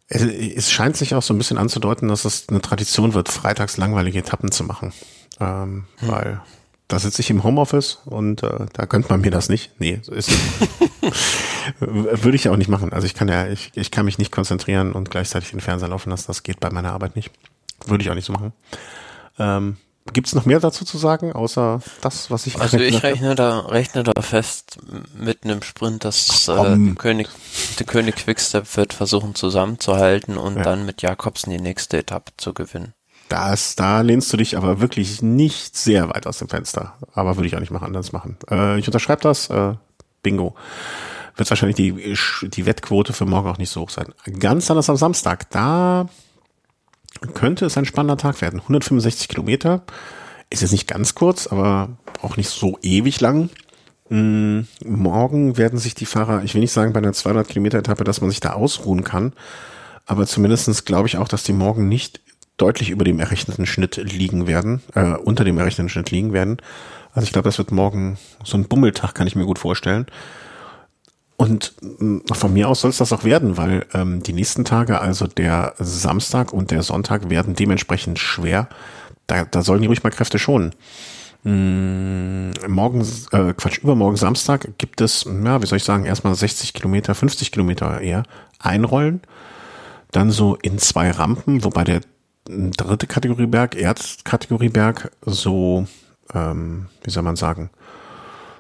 Es, scheint sich auch so ein bisschen anzudeuten, dass es eine Tradition wird, freitags langweilige Etappen zu machen. Ähm, hm. Weil da sitze ich im Homeoffice und äh, da gönnt man mir das nicht. Nee, so ist würde ich auch nicht machen. Also ich kann ja, ich, ich kann mich nicht konzentrieren und gleichzeitig den Fernseher laufen lassen. Das geht bei meiner Arbeit nicht. Würde ich auch nicht so machen. Ähm, Gibt es noch mehr dazu zu sagen, außer das, was ich Also ich rechne da, rechne da fest mit einem Sprint, dass äh, König, der König Quickstep wird versuchen zusammenzuhalten und ja. dann mit Jakobsen die nächste Etappe zu gewinnen. Das, da lehnst du dich aber wirklich nicht sehr weit aus dem Fenster. Aber würde ich auch nicht machen, anders machen. Äh, ich unterschreibe das. Äh, bingo. Wird wahrscheinlich die, die Wettquote für morgen auch nicht so hoch sein. Ganz anders am Samstag. Da könnte es ein spannender Tag werden. 165 Kilometer. Ist jetzt nicht ganz kurz, aber auch nicht so ewig lang. Mm, morgen werden sich die Fahrer, ich will nicht sagen bei einer 200 Kilometer Etappe, dass man sich da ausruhen kann. Aber zumindestens glaube ich auch, dass die morgen nicht deutlich über dem errechneten Schnitt liegen werden, äh, unter dem errechneten Schnitt liegen werden. Also ich glaube, das wird morgen so ein Bummeltag, kann ich mir gut vorstellen. Und äh, von mir aus soll es das auch werden, weil ähm, die nächsten Tage, also der Samstag und der Sonntag, werden dementsprechend schwer. Da, da sollen die ruhig mal Kräfte schonen. Mm, morgen, äh, Quatsch, übermorgen Samstag gibt es, ja, wie soll ich sagen, erstmal 60 Kilometer, 50 Kilometer eher einrollen. Dann so in zwei Rampen, wobei der dritte Kategorie Berg, Erzkategorie Berg, so, ähm, wie soll man sagen,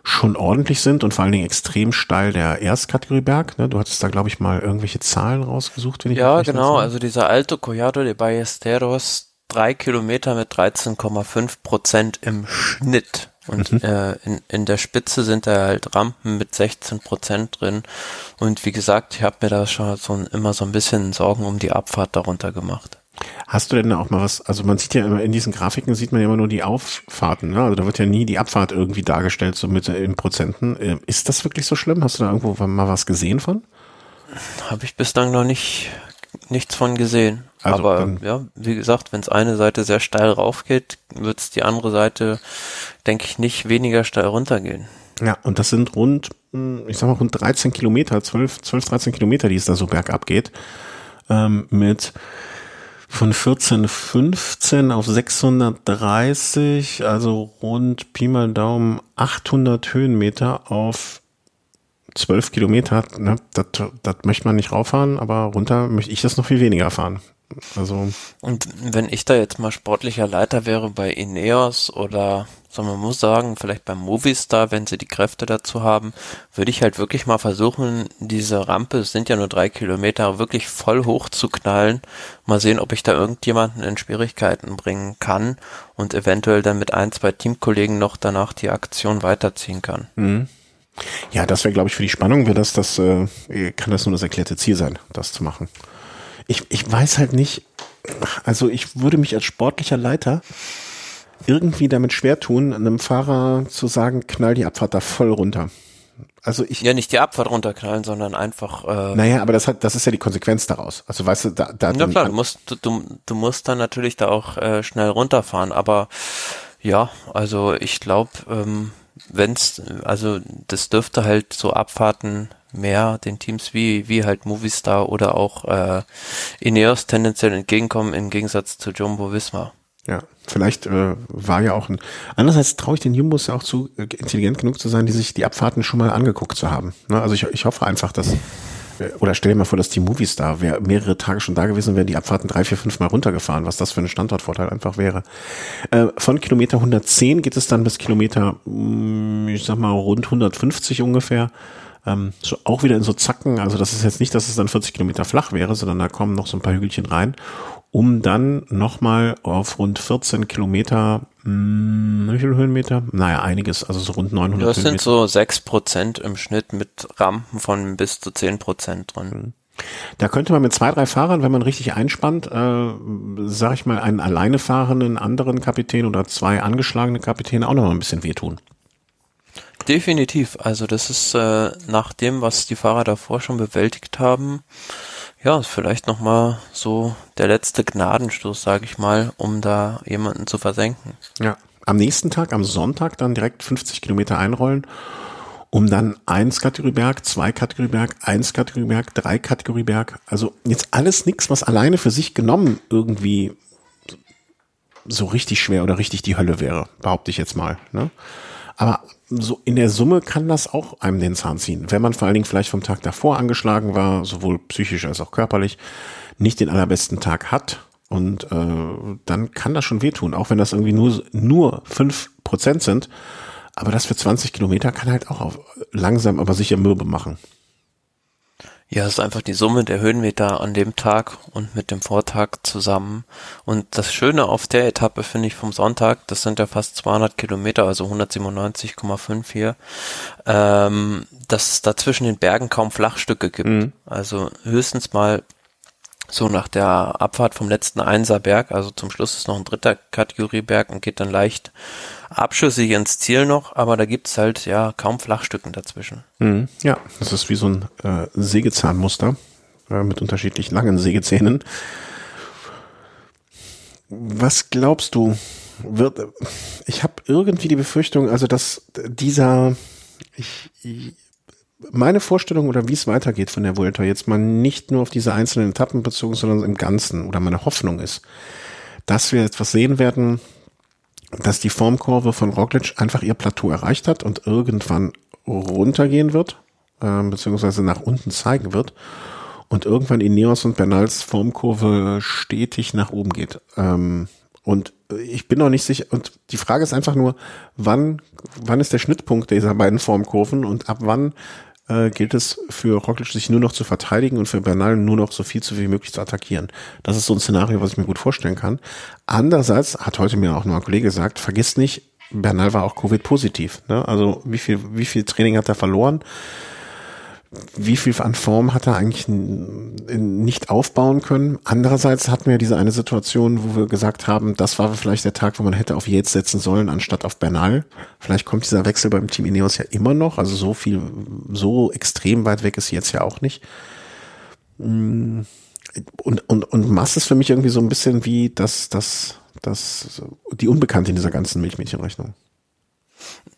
schon ordentlich sind und vor allen Dingen extrem steil der Erstkategorie Berg. Ne? Du hattest da, glaube ich, mal irgendwelche Zahlen rausgesucht. Wenn ich ja, genau. Also dieser Alto Collado de Ballesteros, drei Kilometer mit 13,5 Prozent im Schnitt. Und mhm. äh, in, in der Spitze sind da halt Rampen mit 16 Prozent drin. Und wie gesagt, ich habe mir da schon so ein, immer so ein bisschen Sorgen um die Abfahrt darunter gemacht. Hast du denn da auch mal was, also man sieht ja immer, in diesen Grafiken sieht man ja immer nur die Auffahrten, ne? Also da wird ja nie die Abfahrt irgendwie dargestellt, so mit in Prozenten. Ähm, ist das wirklich so schlimm? Hast du da irgendwo mal was gesehen von? Habe ich bislang noch nicht nichts von gesehen. Also Aber ja, wie gesagt, wenn es eine Seite sehr steil raufgeht, wird es die andere Seite, denke ich, nicht weniger steil runtergehen. Ja, und das sind rund, hm, ich sag mal, rund 13 Kilometer, 12, 12 13 Kilometer, die es da so bergab geht. Ähm, mit von 1415 auf 630, also rund Pi mal Daumen 800 Höhenmeter auf 12 Kilometer. Ne? Das, das möchte man nicht rauffahren, aber runter möchte ich das noch viel weniger fahren. Also. Und wenn ich da jetzt mal sportlicher Leiter wäre bei Ineos oder so man muss sagen, vielleicht beim Movistar, wenn sie die Kräfte dazu haben, würde ich halt wirklich mal versuchen, diese Rampe, es sind ja nur drei Kilometer, wirklich voll hoch zu knallen. Mal sehen, ob ich da irgendjemanden in Schwierigkeiten bringen kann und eventuell dann mit ein, zwei Teamkollegen noch danach die Aktion weiterziehen kann. Mhm. Ja, das wäre, glaube ich, für die Spannung, wäre das, das äh, kann das nur das erklärte Ziel sein, das zu machen. Ich, ich weiß halt nicht, also ich würde mich als sportlicher Leiter irgendwie damit schwer tun, einem Fahrer zu sagen, knall die Abfahrt da voll runter. Also ich. Ja, nicht die Abfahrt runterknallen, sondern einfach. Äh, naja, aber das hat, das ist ja die Konsequenz daraus. Also weißt du, da, da. Ja klar, du musst, du, du musst dann natürlich da auch äh, schnell runterfahren. Aber ja, also ich glaube, ähm, wenn's, also das dürfte halt so Abfahrten mehr den Teams wie wie halt Movistar oder auch äh, Ineos tendenziell entgegenkommen im Gegensatz zu Jumbo Visma. Ja, vielleicht äh, war ja auch ein. Andererseits traue ich den Jumbos ja auch zu, äh, intelligent genug zu sein, die sich die Abfahrten schon mal angeguckt zu haben. Ne? Also ich, ich hoffe einfach, dass. Äh, oder stell dir mal vor, dass die Movies da wäre mehrere Tage schon da gewesen, wären die Abfahrten drei, vier, fünf Mal runtergefahren, was das für ein Standortvorteil einfach wäre. Äh, von Kilometer 110 geht es dann bis Kilometer, mm, ich sag mal, rund 150 ungefähr. Ähm, so auch wieder in so Zacken, also das ist jetzt nicht, dass es dann 40 Kilometer flach wäre, sondern da kommen noch so ein paar Hügelchen rein um dann nochmal auf rund 14 Kilometer, mh, hm, wie viele Höhenmeter? Naja, einiges, also so rund 900 Das sind so 6 Prozent im Schnitt mit Rampen von bis zu 10 Prozent drin. Mhm. Da könnte man mit zwei, drei Fahrern, wenn man richtig einspannt, äh, sag ich mal, einen alleine fahrenden anderen Kapitän oder zwei angeschlagene Kapitäne auch noch mal ein bisschen wehtun. Definitiv. Also das ist äh, nach dem, was die Fahrer davor schon bewältigt haben, ja, vielleicht nochmal so der letzte Gnadenstoß, sage ich mal, um da jemanden zu versenken. Ja, am nächsten Tag, am Sonntag, dann direkt 50 Kilometer einrollen, um dann eins Kategorieberg, zwei Kategorieberg, eins Kategorieberg, drei Kategorieberg. Also jetzt alles nichts, was alleine für sich genommen irgendwie so richtig schwer oder richtig die Hölle wäre, behaupte ich jetzt mal. Ne? Aber so in der Summe kann das auch einem den Zahn ziehen. Wenn man vor allen Dingen vielleicht vom Tag davor angeschlagen war, sowohl psychisch als auch körperlich, nicht den allerbesten Tag hat und äh, dann kann das schon wehtun, auch wenn das irgendwie nur nur fünf Prozent sind. Aber das für 20 Kilometer kann halt auch auf, langsam, aber sicher mürbe machen. Ja, es ist einfach die Summe der Höhenmeter an dem Tag und mit dem Vortag zusammen. Und das Schöne auf der Etappe finde ich vom Sonntag, das sind ja fast 200 Kilometer, also 197,5 hier, ähm, dass es da zwischen den Bergen kaum Flachstücke gibt. Mhm. Also höchstens mal so nach der Abfahrt vom letzten Einserberg, also zum Schluss ist noch ein dritter Kategorieberg und geht dann leicht abschüssig ins Ziel noch, aber da gibt's halt ja kaum Flachstücken dazwischen. Mhm. Ja, das ist wie so ein äh, Sägezahnmuster äh, mit unterschiedlich langen Sägezähnen. Was glaubst du, wird, ich habe irgendwie die Befürchtung, also dass dieser, ich, ich meine Vorstellung oder wie es weitergeht von der Vuelta jetzt mal nicht nur auf diese einzelnen Etappen bezogen, sondern im Ganzen oder meine Hoffnung ist, dass wir etwas sehen werden, dass die Formkurve von Roglic einfach ihr Plateau erreicht hat und irgendwann runtergehen wird, äh, beziehungsweise nach unten zeigen wird und irgendwann Ineos und Bernals Formkurve stetig nach oben geht. Ähm, und ich bin noch nicht sicher, und die Frage ist einfach nur, wann, wann ist der Schnittpunkt dieser beiden Formkurven und ab wann äh, gilt es für Roglic sich nur noch zu verteidigen und für Bernal nur noch so viel zu wie möglich zu attackieren. Das ist so ein Szenario, was ich mir gut vorstellen kann. Andererseits hat heute mir auch noch ein Kollege gesagt, vergiss nicht, Bernal war auch Covid-positiv. Ne? Also wie viel, wie viel Training hat er verloren? Wie viel an Form hat er eigentlich nicht aufbauen können? Andererseits hatten wir diese eine Situation, wo wir gesagt haben, das war vielleicht der Tag, wo man hätte auf Yates setzen sollen, anstatt auf Bernal. Vielleicht kommt dieser Wechsel beim Team Ineos ja immer noch. Also so viel, so extrem weit weg ist jetzt ja auch nicht. Und, und, und Mass ist für mich irgendwie so ein bisschen wie das, das, das, die Unbekannte in dieser ganzen Milchmädchenrechnung.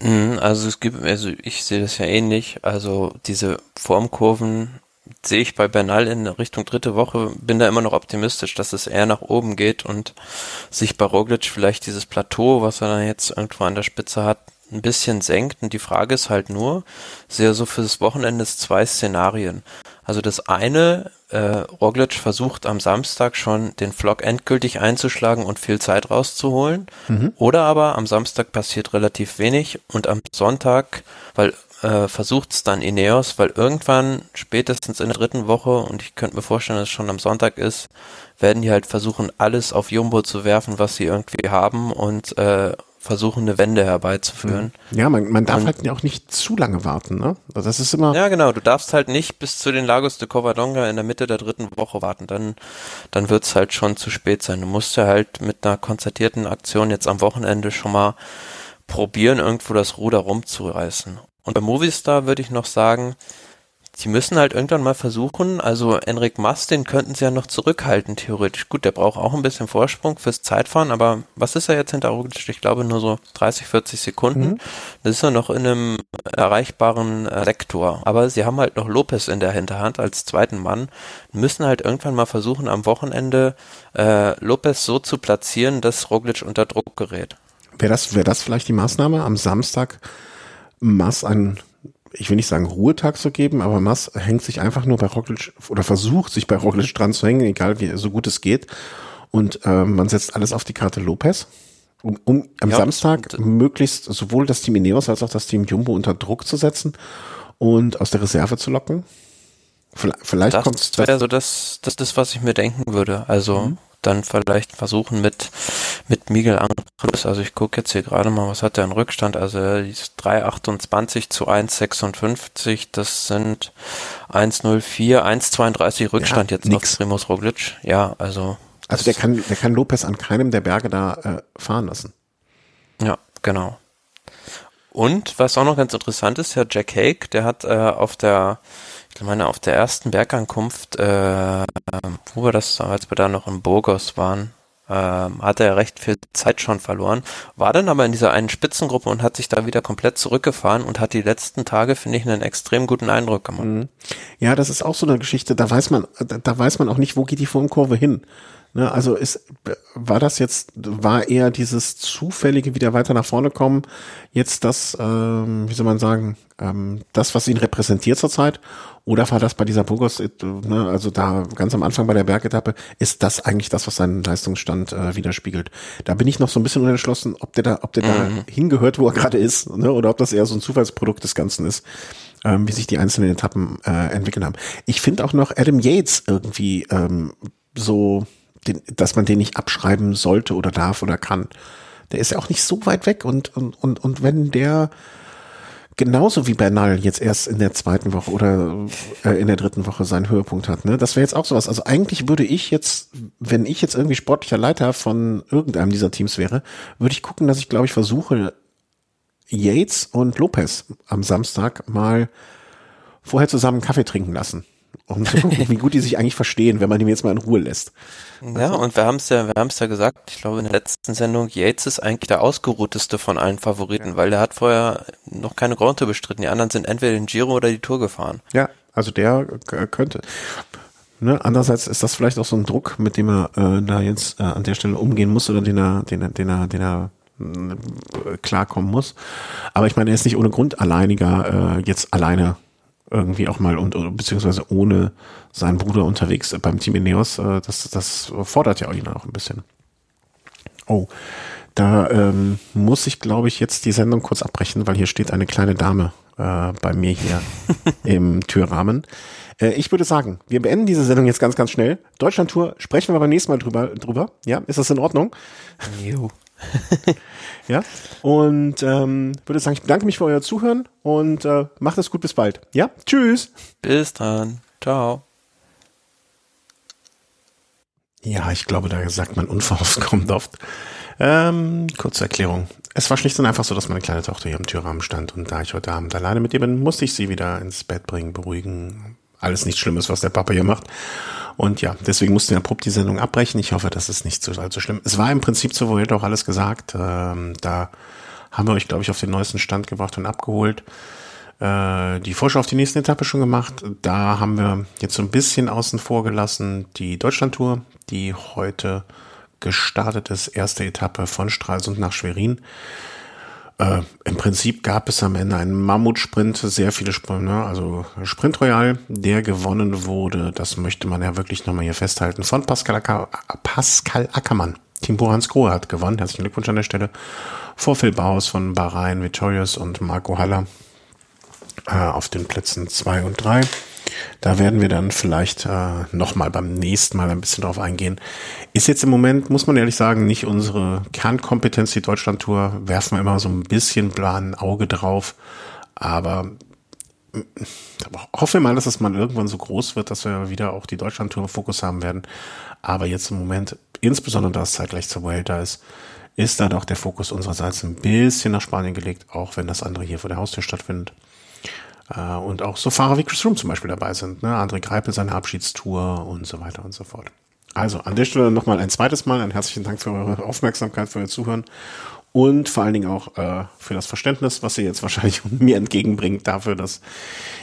Mhm, also es gibt, also ich sehe das ja ähnlich. Also diese Formkurven sehe ich bei Bernal in Richtung dritte Woche, bin da immer noch optimistisch, dass es eher nach oben geht und sich bei Roglic vielleicht dieses Plateau, was er dann jetzt irgendwo an der Spitze hat, ein bisschen senkt. Und die Frage ist halt nur, sehe so für das Wochenende zwei Szenarien. Also das eine, äh, Roglic versucht am Samstag schon den Vlog endgültig einzuschlagen und viel Zeit rauszuholen. Mhm. Oder aber am Samstag passiert relativ wenig und am Sonntag, weil äh, versucht es dann Ineos, weil irgendwann spätestens in der dritten Woche, und ich könnte mir vorstellen, dass es schon am Sonntag ist, werden die halt versuchen, alles auf Jumbo zu werfen, was sie irgendwie haben und äh, versuchen, eine Wende herbeizuführen. Mhm. Ja, man, man darf und, halt auch nicht zu lange warten, ne? Also das ist immer. Ja, genau. Du darfst halt nicht bis zu den Lagos de Covadonga in der Mitte der dritten Woche warten. Dann, dann wird's halt schon zu spät sein. Du musst ja halt mit einer konzertierten Aktion jetzt am Wochenende schon mal probieren, irgendwo das Ruder rumzureißen. Und bei Movistar würde ich noch sagen, sie müssen halt irgendwann mal versuchen, also Enric Mas, den könnten sie ja noch zurückhalten, theoretisch. Gut, der braucht auch ein bisschen Vorsprung fürs Zeitfahren, aber was ist er jetzt hinter Roglic? Ich glaube nur so 30, 40 Sekunden. Mhm. Das ist ja noch in einem erreichbaren äh, Sektor. Aber sie haben halt noch Lopez in der Hinterhand als zweiten Mann, müssen halt irgendwann mal versuchen, am Wochenende äh, Lopez so zu platzieren, dass Roglic unter Druck gerät. Wäre das, wäre das vielleicht die Maßnahme, am Samstag Mas ein ich will nicht sagen Ruhetag zu geben, aber Mass hängt sich einfach nur bei Roglic oder versucht sich bei Roglic dran zu hängen, egal wie so gut es geht. Und äh, man setzt alles auf die Karte Lopez, um, um am ja, Samstag möglichst sowohl das Team Ineos als auch das Team Jumbo unter Druck zu setzen und aus der Reserve zu locken. Vielleicht kommt es. Das wäre so das, das, das, was ich mir denken würde. Also mhm dann vielleicht versuchen mit, mit Miguel Angeles, also ich gucke jetzt hier gerade mal, was hat der in Rückstand, also 3,28 zu 1,56, das sind 1,04, 1,32 Rückstand ja, jetzt nix. auf Primus Roglic, ja, also. Also der kann, der kann Lopez an keinem der Berge da äh, fahren lassen. Ja, genau. Und was auch noch ganz interessant ist, ja, Jack Hake, der hat äh, auf der ich meine, auf der ersten Bergankunft, äh, wo wir das, als wir da noch in Burgos waren, äh, hat er recht viel Zeit schon verloren, war dann aber in dieser einen Spitzengruppe und hat sich da wieder komplett zurückgefahren und hat die letzten Tage, finde ich, einen extrem guten Eindruck gemacht. Mhm. Ja, das ist auch so eine Geschichte, da weiß man, da, da weiß man auch nicht, wo geht die Formkurve hin. Ne, also ist, war das jetzt, war eher dieses zufällige wieder weiter nach vorne kommen, jetzt das, ähm, wie soll man sagen, ähm, das, was ihn repräsentiert zurzeit? Oder war das bei dieser Burgos, äh, ne, also da ganz am Anfang bei der Bergetappe, ist das eigentlich das, was seinen Leistungsstand äh, widerspiegelt? Da bin ich noch so ein bisschen unentschlossen, ob der da, ob der mhm. da hingehört, wo er gerade ist, ne, oder ob das eher so ein Zufallsprodukt des Ganzen ist ähm, wie sich die einzelnen Etappen äh, entwickeln haben. Ich finde auch noch Adam Yates irgendwie ähm, so den, dass man den nicht abschreiben sollte oder darf oder kann. Der ist ja auch nicht so weit weg und, und, und, und wenn der genauso wie Bernal jetzt erst in der zweiten Woche oder äh, in der dritten Woche seinen Höhepunkt hat, ne? Das wäre jetzt auch sowas. Also eigentlich würde ich jetzt, wenn ich jetzt irgendwie sportlicher Leiter von irgendeinem dieser Teams wäre, würde ich gucken, dass ich glaube ich versuche, Yates und Lopez am Samstag mal vorher zusammen Kaffee trinken lassen um zu gucken, wie gut die sich eigentlich verstehen, wenn man die jetzt mal in Ruhe lässt. Ja, also. und wir haben es ja, wir haben es ja gesagt, ich glaube in der letzten Sendung, Yates ist eigentlich der ausgeruhteste von allen Favoriten, ja. weil der hat vorher noch keine Grand Tour bestritten. Die anderen sind entweder den Giro oder die Tour gefahren. Ja, also der könnte. Ne, andererseits ist das vielleicht auch so ein Druck, mit dem er äh, da jetzt äh, an der Stelle umgehen muss oder den er, den er, den er, den er äh, klarkommen muss. Aber ich meine, er ist nicht ohne Grund alleiniger äh, jetzt alleine irgendwie auch mal und beziehungsweise ohne seinen Bruder unterwegs beim Team Ineos, äh, das, das fordert ja ihn auch ein bisschen. Oh, da ähm, muss ich, glaube ich, jetzt die Sendung kurz abbrechen, weil hier steht eine kleine Dame äh, bei mir hier im Türrahmen. Äh, ich würde sagen, wir beenden diese Sendung jetzt ganz, ganz schnell. Deutschland-Tour sprechen wir beim nächsten Mal drüber. drüber. Ja, ist das in Ordnung? Jo. ja. Und ähm, würde sagen, ich bedanke mich für euer Zuhören und äh, macht es gut, bis bald. Ja, tschüss. Bis dann. Ciao. Ja, ich glaube, da sagt man unverhofft kommt oft. Ähm, kurze Erklärung. Es war schlicht und einfach so, dass meine kleine Tochter hier im Türrahmen stand und da ich heute Abend alleine mit ihr bin, musste ich sie wieder ins Bett bringen, beruhigen. Alles nichts Schlimmes, was der Papa hier macht. Und ja, deswegen mussten wir abrupt die Sendung abbrechen. Ich hoffe, das ist nicht so allzu schlimm. Es war im Prinzip zu Vuelta auch alles gesagt. Ähm, da haben wir euch, glaube ich, auf den neuesten Stand gebracht und abgeholt. Äh, die Vorschau auf die nächste Etappe schon gemacht. Da haben wir jetzt so ein bisschen außen vor gelassen die Deutschlandtour, die heute gestartet ist. Erste Etappe von Stralsund nach Schwerin. Äh, Im Prinzip gab es am Ende einen Mammutsprint, sehr viele Sprünge, also Sprint Royal, der gewonnen wurde. Das möchte man ja wirklich nochmal hier festhalten. Von Pascal, Acker, Pascal Ackermann. Team Borans Grohe hat gewonnen. Herzlichen Glückwunsch an der Stelle. Vor Phil Baus von Bahrain, Victorious und Marco Haller äh, auf den Plätzen zwei und drei. Da werden wir dann vielleicht äh, nochmal beim nächsten Mal ein bisschen drauf eingehen. Ist jetzt im Moment, muss man ehrlich sagen, nicht unsere Kernkompetenz, die Deutschlandtour. Werfen wir immer so ein bisschen plan Auge drauf. Aber äh, hoffe mal, dass es mal irgendwann so groß wird, dass wir wieder auch die Deutschlandtour im Fokus haben werden. Aber jetzt im Moment, insbesondere da es zeitgleich zur Vuelta ist, ist da doch der Fokus unsererseits ein bisschen nach Spanien gelegt, auch wenn das andere hier vor der Haustür stattfindet. Äh, und auch so Fahrer wie Chris Room zum Beispiel dabei sind. Ne? André Greipel seine Abschiedstour und so weiter und so fort. Also an der Stelle nochmal ein zweites Mal einen herzlichen Dank für eure Aufmerksamkeit, für euer Zuhören und vor allen Dingen auch äh, für das Verständnis, was ihr jetzt wahrscheinlich mir entgegenbringt, dafür, dass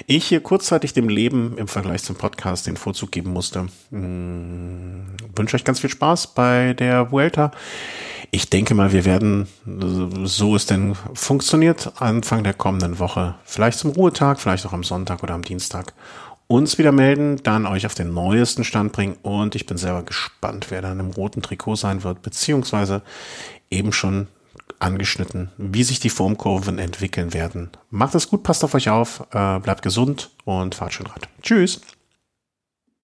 ich hier kurzzeitig dem Leben im Vergleich zum Podcast den Vorzug geben musste. Hm, wünsche euch ganz viel Spaß bei der Vuelta. Ich denke mal, wir werden, so es denn funktioniert, Anfang der kommenden Woche, vielleicht zum Ruhetag, vielleicht auch am Sonntag oder am Dienstag, uns wieder melden, dann euch auf den neuesten Stand bringen und ich bin selber gespannt, wer dann im roten Trikot sein wird, beziehungsweise eben schon angeschnitten, wie sich die Formkurven entwickeln werden. Macht es gut, passt auf euch auf, äh, bleibt gesund und fahrt schön Rad. Tschüss.